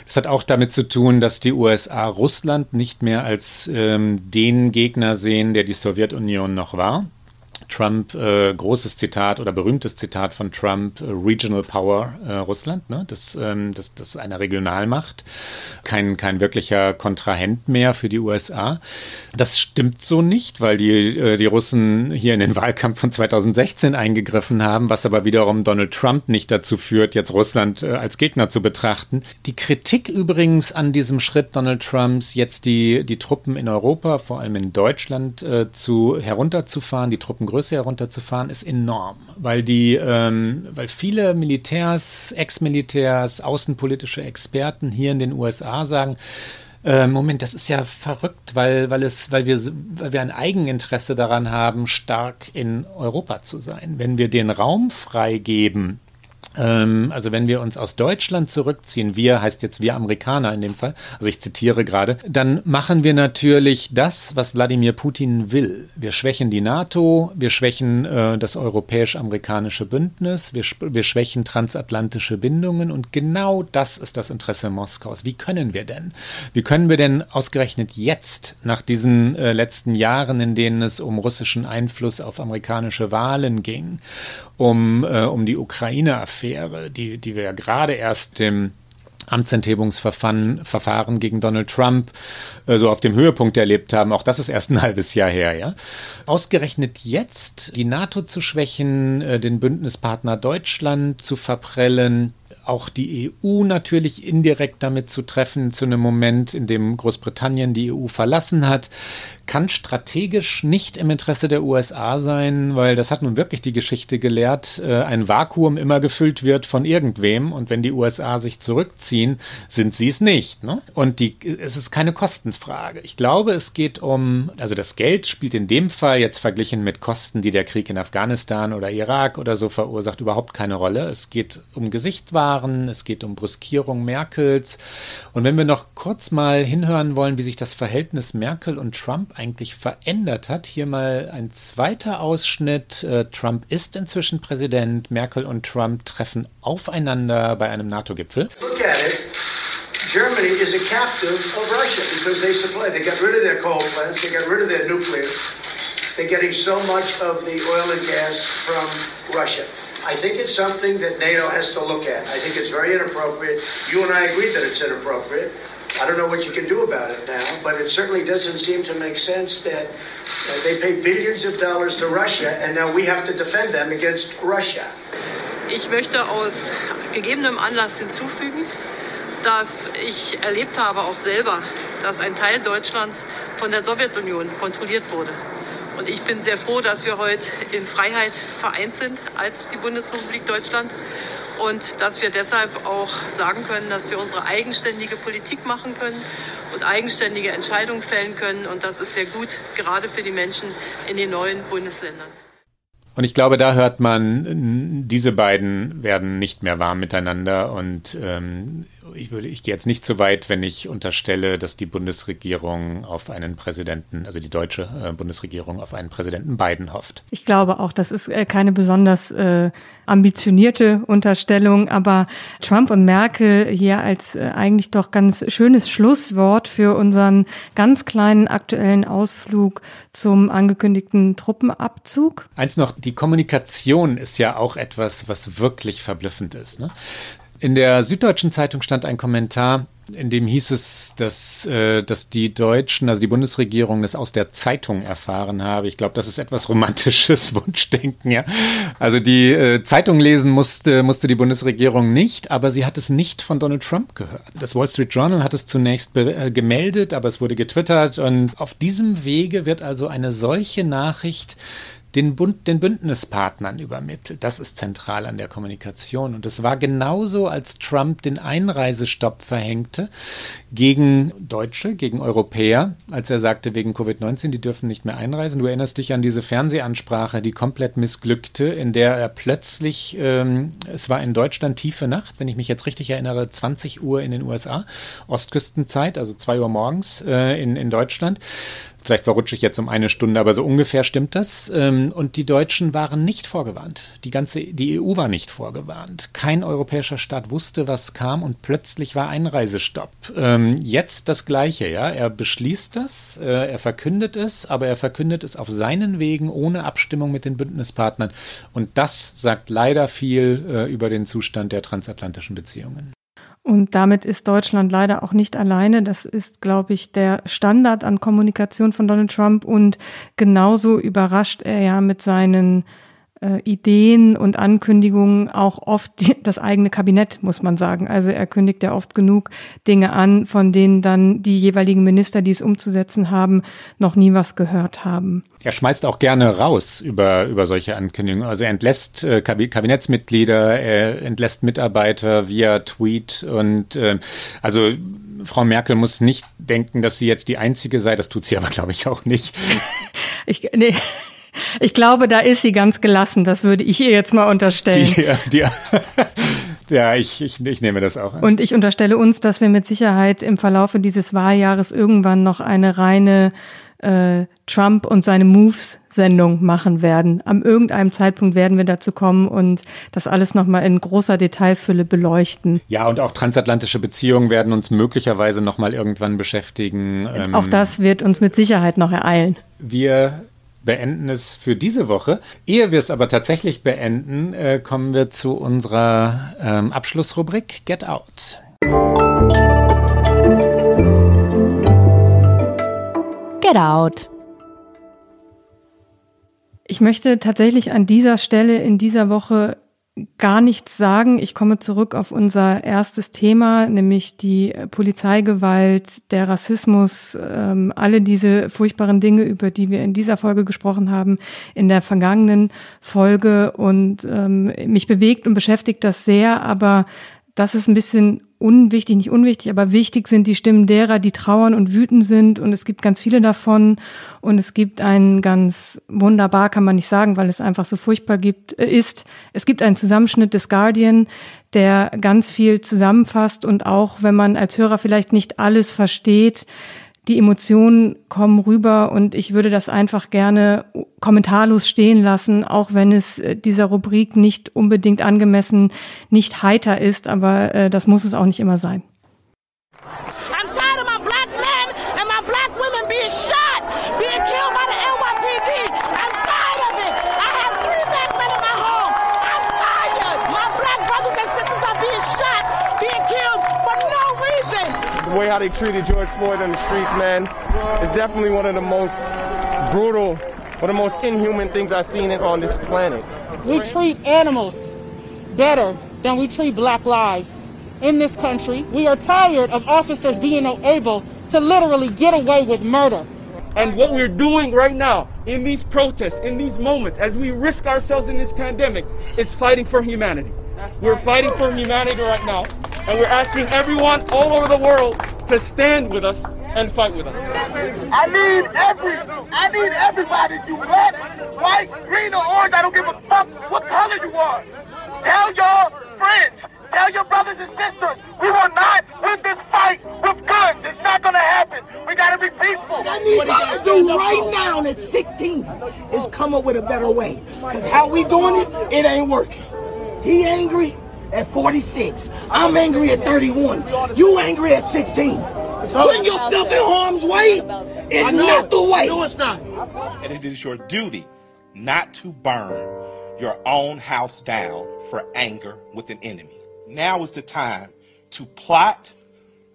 Das hat auch damit zu tun, dass die USA Russland nicht mehr als ähm, den Gegner sehen, der die Sowjetunion noch war. Trump, äh, großes Zitat oder berühmtes Zitat von Trump, äh, Regional Power äh, Russland, ne? das, ähm, das, das eine Regionalmacht, kein, kein wirklicher Kontrahent mehr für die USA. Das stimmt so nicht, weil die, äh, die Russen hier in den Wahlkampf von 2016 eingegriffen haben, was aber wiederum Donald Trump nicht dazu führt, jetzt Russland äh, als Gegner zu betrachten. Die Kritik übrigens an diesem Schritt Donald Trumps, jetzt die, die Truppen in Europa, vor allem in Deutschland, äh, zu herunterzufahren, die Truppen größer Größe herunterzufahren, ist enorm, weil die, ähm, weil viele Militärs, Ex-Militärs, außenpolitische Experten hier in den USA sagen, äh, Moment, das ist ja verrückt, weil, weil, es, weil, wir, weil wir ein Eigeninteresse daran haben, stark in Europa zu sein. Wenn wir den Raum freigeben, also wenn wir uns aus Deutschland zurückziehen, wir heißt jetzt wir Amerikaner in dem Fall, also ich zitiere gerade, dann machen wir natürlich das, was Wladimir Putin will. Wir schwächen die NATO, wir schwächen äh, das europäisch-amerikanische Bündnis, wir, wir schwächen transatlantische Bindungen und genau das ist das Interesse Moskaus. Wie können wir denn? Wie können wir denn ausgerechnet jetzt, nach diesen äh, letzten Jahren, in denen es um russischen Einfluss auf amerikanische Wahlen ging, um, äh, um die Ukraine-Affäre, die, die wir ja gerade erst im Amtsenthebungsverfahren Verfahren gegen Donald Trump äh, so auf dem Höhepunkt erlebt haben. Auch das ist erst ein halbes Jahr her, ja. Ausgerechnet jetzt die NATO zu schwächen, äh, den Bündnispartner Deutschland zu verprellen, auch die EU natürlich indirekt damit zu treffen, zu einem Moment, in dem Großbritannien die EU verlassen hat, kann strategisch nicht im Interesse der USA sein, weil das hat nun wirklich die Geschichte gelehrt, äh, ein Vakuum immer gefüllt wird von irgendwem und wenn die USA sich zurückziehen, sind sie es nicht. Ne? Und die, es ist keine Kostenfrage. Ich glaube, es geht um, also das Geld spielt in dem Fall jetzt verglichen mit Kosten, die der Krieg in Afghanistan oder Irak oder so verursacht, überhaupt keine Rolle. Es geht um Gesichtswaren, es geht um Brüskierung Merkels. Und wenn wir noch kurz mal hinhören wollen, wie sich das Verhältnis Merkel und Trump eigentlich verändert hat. Hier mal ein zweiter Ausschnitt. Äh, Trump ist inzwischen Präsident. Merkel und Trump treffen aufeinander bei einem NATO-Gipfel. Germany is a captive of Russia because they supply. They got rid of their coal plants. They got rid of their nuclear. They're getting so much of the oil and gas from Russia. I think it's something that NATO has to look at. I think it's very inappropriate. You and I agree that it's inappropriate. I don't know what you can do about it now, but it certainly doesn't seem to make sense that uh, they pay billions of dollars to Russia and now we have to defend them against Russia. Ich möchte aus gegebenem Anlass hinzufügen, dass ich erlebt habe auch selber, dass ein Teil Deutschlands von der Sowjetunion kontrolliert wurde. Und ich bin sehr froh, dass wir heute in Freiheit vereint sind als die Bundesrepublik Deutschland und dass wir deshalb auch sagen können, dass wir unsere eigenständige Politik machen können und eigenständige Entscheidungen fällen können. Und das ist sehr gut, gerade für die Menschen in den neuen Bundesländern. Und ich glaube, da hört man, diese beiden werden nicht mehr warm miteinander. Und ähm, ich würde, ich gehe jetzt nicht so weit, wenn ich unterstelle, dass die Bundesregierung auf einen Präsidenten, also die deutsche äh, Bundesregierung auf einen Präsidenten Biden hofft. Ich glaube auch, das ist äh, keine besonders äh, ambitionierte Unterstellung, aber Trump und Merkel hier als äh, eigentlich doch ganz schönes Schlusswort für unseren ganz kleinen aktuellen Ausflug zum angekündigten Truppenabzug. Eins noch, die Kommunikation ist ja auch etwas, was wirklich verblüffend ist. Ne? In der Süddeutschen Zeitung stand ein Kommentar, in dem hieß es, dass, äh, dass die Deutschen, also die Bundesregierung, das aus der Zeitung erfahren habe. Ich glaube, das ist etwas romantisches Wunschdenken, ja. Also die äh, Zeitung lesen musste, musste die Bundesregierung nicht, aber sie hat es nicht von Donald Trump gehört. Das Wall Street Journal hat es zunächst äh, gemeldet, aber es wurde getwittert und auf diesem Wege wird also eine solche Nachricht den, Bund, den Bündnispartnern übermittelt. Das ist zentral an der Kommunikation. Und es war genauso, als Trump den Einreisestopp verhängte gegen Deutsche, gegen Europäer, als er sagte, wegen Covid-19, die dürfen nicht mehr einreisen. Du erinnerst dich an diese Fernsehansprache, die komplett missglückte, in der er plötzlich, ähm, es war in Deutschland tiefe Nacht, wenn ich mich jetzt richtig erinnere, 20 Uhr in den USA, Ostküstenzeit, also 2 Uhr morgens äh, in, in Deutschland. Vielleicht verrutsche ich jetzt um eine Stunde, aber so ungefähr stimmt das. Ähm, und die Deutschen waren nicht vorgewarnt. Die ganze, die EU war nicht vorgewarnt. Kein europäischer Staat wusste, was kam und plötzlich war Einreisestopp. Ähm, jetzt das Gleiche, ja. Er beschließt das, äh, er verkündet es, aber er verkündet es auf seinen Wegen ohne Abstimmung mit den Bündnispartnern. Und das sagt leider viel äh, über den Zustand der transatlantischen Beziehungen. Und damit ist Deutschland leider auch nicht alleine. Das ist, glaube ich, der Standard an Kommunikation von Donald Trump. Und genauso überrascht er ja mit seinen äh, Ideen und Ankündigungen auch oft das eigene Kabinett, muss man sagen. Also er kündigt ja oft genug Dinge an, von denen dann die jeweiligen Minister, die es umzusetzen haben, noch nie was gehört haben. Er schmeißt auch gerne raus über, über solche Ankündigungen. Also er entlässt äh, Kabinettsmitglieder, er entlässt Mitarbeiter via Tweet und äh, also Frau Merkel muss nicht denken, dass sie jetzt die Einzige sei. Das tut sie aber, glaube ich, auch nicht. ich, nee. Ich glaube, da ist sie ganz gelassen. Das würde ich ihr jetzt mal unterstellen. Die, die, ja, ich, ich, ich nehme das auch an. Und ich unterstelle uns, dass wir mit Sicherheit im Verlaufe dieses Wahljahres irgendwann noch eine reine äh, Trump und seine Moves-Sendung machen werden. Am irgendeinem Zeitpunkt werden wir dazu kommen und das alles nochmal in großer Detailfülle beleuchten. Ja, und auch transatlantische Beziehungen werden uns möglicherweise nochmal irgendwann beschäftigen. Ähm, auch das wird uns mit Sicherheit noch ereilen. Wir beenden es für diese Woche. Ehe wir es aber tatsächlich beenden, äh, kommen wir zu unserer ähm, Abschlussrubrik Get Out. Get Out. Ich möchte tatsächlich an dieser Stelle in dieser Woche gar nichts sagen. Ich komme zurück auf unser erstes Thema, nämlich die Polizeigewalt, der Rassismus, ähm, alle diese furchtbaren Dinge, über die wir in dieser Folge gesprochen haben, in der vergangenen Folge. Und ähm, mich bewegt und beschäftigt das sehr, aber das ist ein bisschen unwichtig, nicht unwichtig, aber wichtig sind die Stimmen derer, die trauern und wütend sind. Und es gibt ganz viele davon. Und es gibt einen ganz wunderbar, kann man nicht sagen, weil es einfach so furchtbar gibt, äh, ist. Es gibt einen Zusammenschnitt des Guardian, der ganz viel zusammenfasst und auch, wenn man als Hörer vielleicht nicht alles versteht, die Emotionen kommen rüber und ich würde das einfach gerne kommentarlos stehen lassen, auch wenn es äh, dieser Rubrik nicht unbedingt angemessen, nicht heiter ist, aber äh, das muss es auch nicht immer sein. How they treated George Floyd on the streets, man, is definitely one of the most brutal, one of the most inhuman things I've seen on this planet. We treat animals better than we treat black lives in this country. We are tired of officers being able to literally get away with murder. And what we're doing right now in these protests, in these moments, as we risk ourselves in this pandemic, is fighting for humanity. We're fighting for humanity right now, and we're asking everyone all over the world to stand with us and fight with us. I need every, I need everybody. If you black, white, green, or orange, I don't give a fuck what color you are. Tell your friends, tell your brothers and sisters, we will not win this fight with guns. It's not gonna happen. We gotta be peaceful. What I need y'all to do right now at 16 is come up with a better way. Cause how we doing it, it ain't working. He angry at 46. I'm angry at 31. You angry at 16. Putting yourself in harm's way is not the way. No, it's not. And it is your duty not to burn your own house down for anger with an enemy. Now is the time to plot,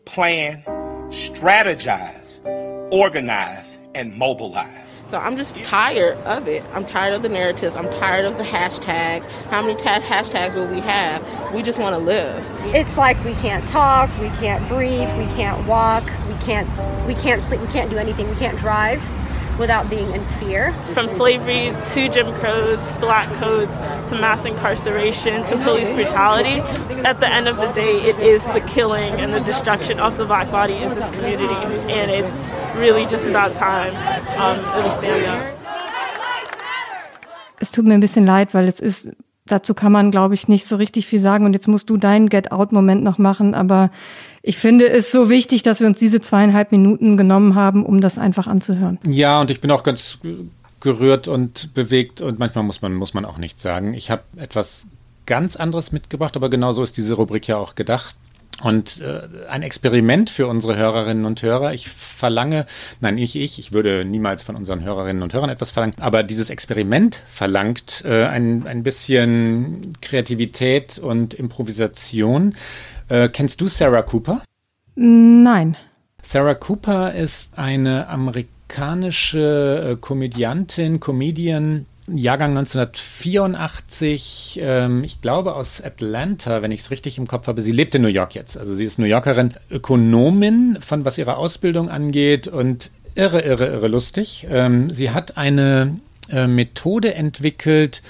plan, strategize, organize, and mobilize. So I'm just tired of it. I'm tired of the narratives. I'm tired of the hashtags. How many ta- hashtags will we have? We just want to live. It's like we can't talk, we can't breathe, we can't walk, we can't we can't sleep, we can't do anything, we can't drive without being in fear. From slavery to Jim Crow to black codes to mass incarceration to police brutality, at the end of the day, it is the killing and the destruction of the black body in this community. And it's really just about time um, that we stand up. Es tut mir ein bisschen leid, weil es ist, dazu kann man, glaube ich, nicht so richtig viel sagen. Und jetzt musst du deinen Get-Out-Moment noch machen. Aber ich finde es so wichtig, dass wir uns diese zweieinhalb Minuten genommen haben, um das einfach anzuhören. Ja, und ich bin auch ganz gerührt und bewegt und manchmal muss man, muss man auch nichts sagen. Ich habe etwas ganz anderes mitgebracht, aber genauso ist diese Rubrik ja auch gedacht. Und äh, ein Experiment für unsere Hörerinnen und Hörer. Ich verlange, nein, nicht ich, ich würde niemals von unseren Hörerinnen und Hörern etwas verlangen, aber dieses Experiment verlangt äh, ein, ein bisschen Kreativität und Improvisation. Äh, kennst du Sarah Cooper? Nein. Sarah Cooper ist eine amerikanische äh, Komödiantin, Comedian, Jahrgang 1984, ähm, ich glaube aus Atlanta, wenn ich es richtig im Kopf habe. Sie lebt in New York jetzt. Also sie ist New Yorkerin, Ökonomin, von was ihre Ausbildung angeht und irre, irre, irre lustig. Ähm, sie hat eine äh, Methode entwickelt,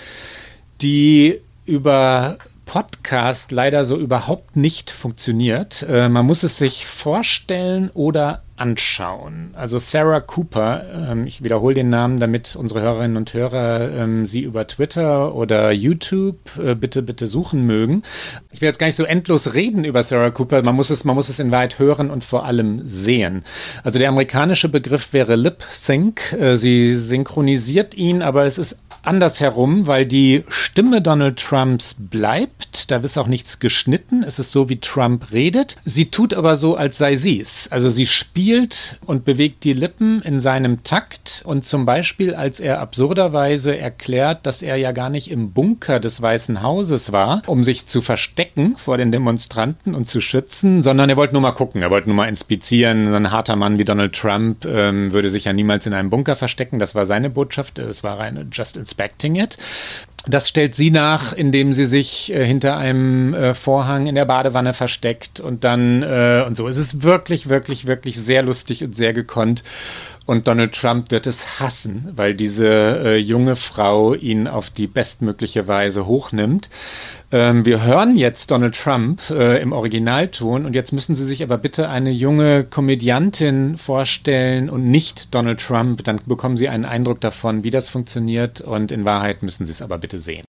die über Podcast leider so überhaupt nicht funktioniert. Äh, man muss es sich vorstellen oder anschauen. Also Sarah Cooper, ähm, ich wiederhole den Namen, damit unsere Hörerinnen und Hörer ähm, sie über Twitter oder YouTube äh, bitte, bitte suchen mögen. Ich will jetzt gar nicht so endlos reden über Sarah Cooper. Man muss es, man muss es in Wahrheit hören und vor allem sehen. Also der amerikanische Begriff wäre Lip Sync. Äh, sie synchronisiert ihn, aber es ist andersherum, weil die Stimme Donald Trumps bleibt. Da ist auch nichts geschnitten. Es ist so, wie Trump redet. Sie tut aber so, als sei sie es. Also sie spielt und bewegt die Lippen in seinem Takt. Und zum Beispiel, als er absurderweise erklärt, dass er ja gar nicht im Bunker des Weißen Hauses war, um sich zu verstecken vor den Demonstranten und zu schützen, sondern er wollte nur mal gucken. Er wollte nur mal inspizieren. ein harter Mann wie Donald Trump ähm, würde sich ja niemals in einem Bunker verstecken. Das war seine Botschaft. Es war eine Just Inspecting It. Das stellt sie nach, indem sie sich äh, hinter einem äh, Vorhang in der Badewanne versteckt und dann äh, und so. Es ist wirklich, wirklich, wirklich sehr lustig und sehr gekonnt. Und Donald Trump wird es hassen, weil diese äh, junge Frau ihn auf die bestmögliche Weise hochnimmt. Ähm, wir hören jetzt Donald Trump äh, im Originalton und jetzt müssen Sie sich aber bitte eine junge Komödiantin vorstellen und nicht Donald Trump. Dann bekommen Sie einen Eindruck davon, wie das funktioniert und in Wahrheit müssen Sie es aber sehen.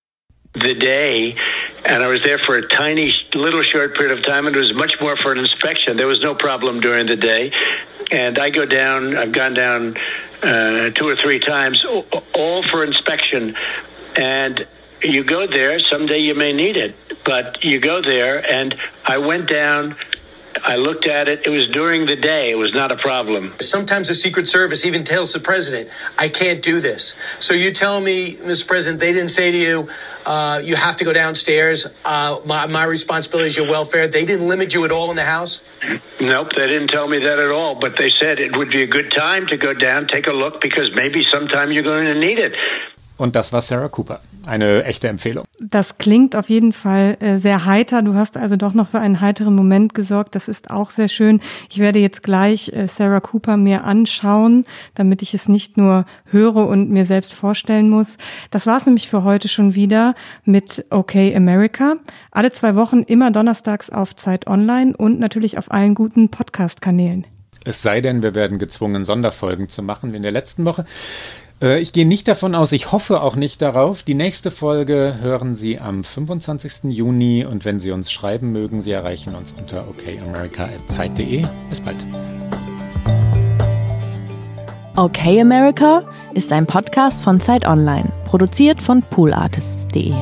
the day, and I was there for a tiny, little short period of time, and it was much more for an inspection. There was no problem during the day, and I go down. I've gone down uh, two or three times, all for inspection, and. You go there, someday you may need it, but you go there, and I went down, I looked at it, it was during the day, it was not a problem. Sometimes the Secret Service even tells the president, I can't do this. So you tell me, Mr. President, they didn't say to you, uh, you have to go downstairs. Uh, my, my responsibility is your welfare. They didn't limit you at all in the house? Nope, they didn't tell me that at all, but they said it would be a good time to go down, take a look, because maybe sometime you're going to need it. Und das war Sarah Cooper. eine echte Empfehlung. Das klingt auf jeden Fall äh, sehr heiter. Du hast also doch noch für einen heiteren Moment gesorgt. Das ist auch sehr schön. Ich werde jetzt gleich äh, Sarah Cooper mir anschauen, damit ich es nicht nur höre und mir selbst vorstellen muss. Das war es nämlich für heute schon wieder mit OK America. Alle zwei Wochen immer donnerstags auf Zeit Online und natürlich auf allen guten Podcast-Kanälen. Es sei denn, wir werden gezwungen, Sonderfolgen zu machen, wie in der letzten Woche. Äh, ich gehe nicht davon aus, ich hoffe auch nicht darauf. Die nächste Folge hören Sie am 25. Juni und wenn Sie uns schreiben mögen, Sie erreichen uns unter okamerica.zeit.de. Bis bald. Okay America ist ein Podcast von Zeit Online, produziert von poolartists.de.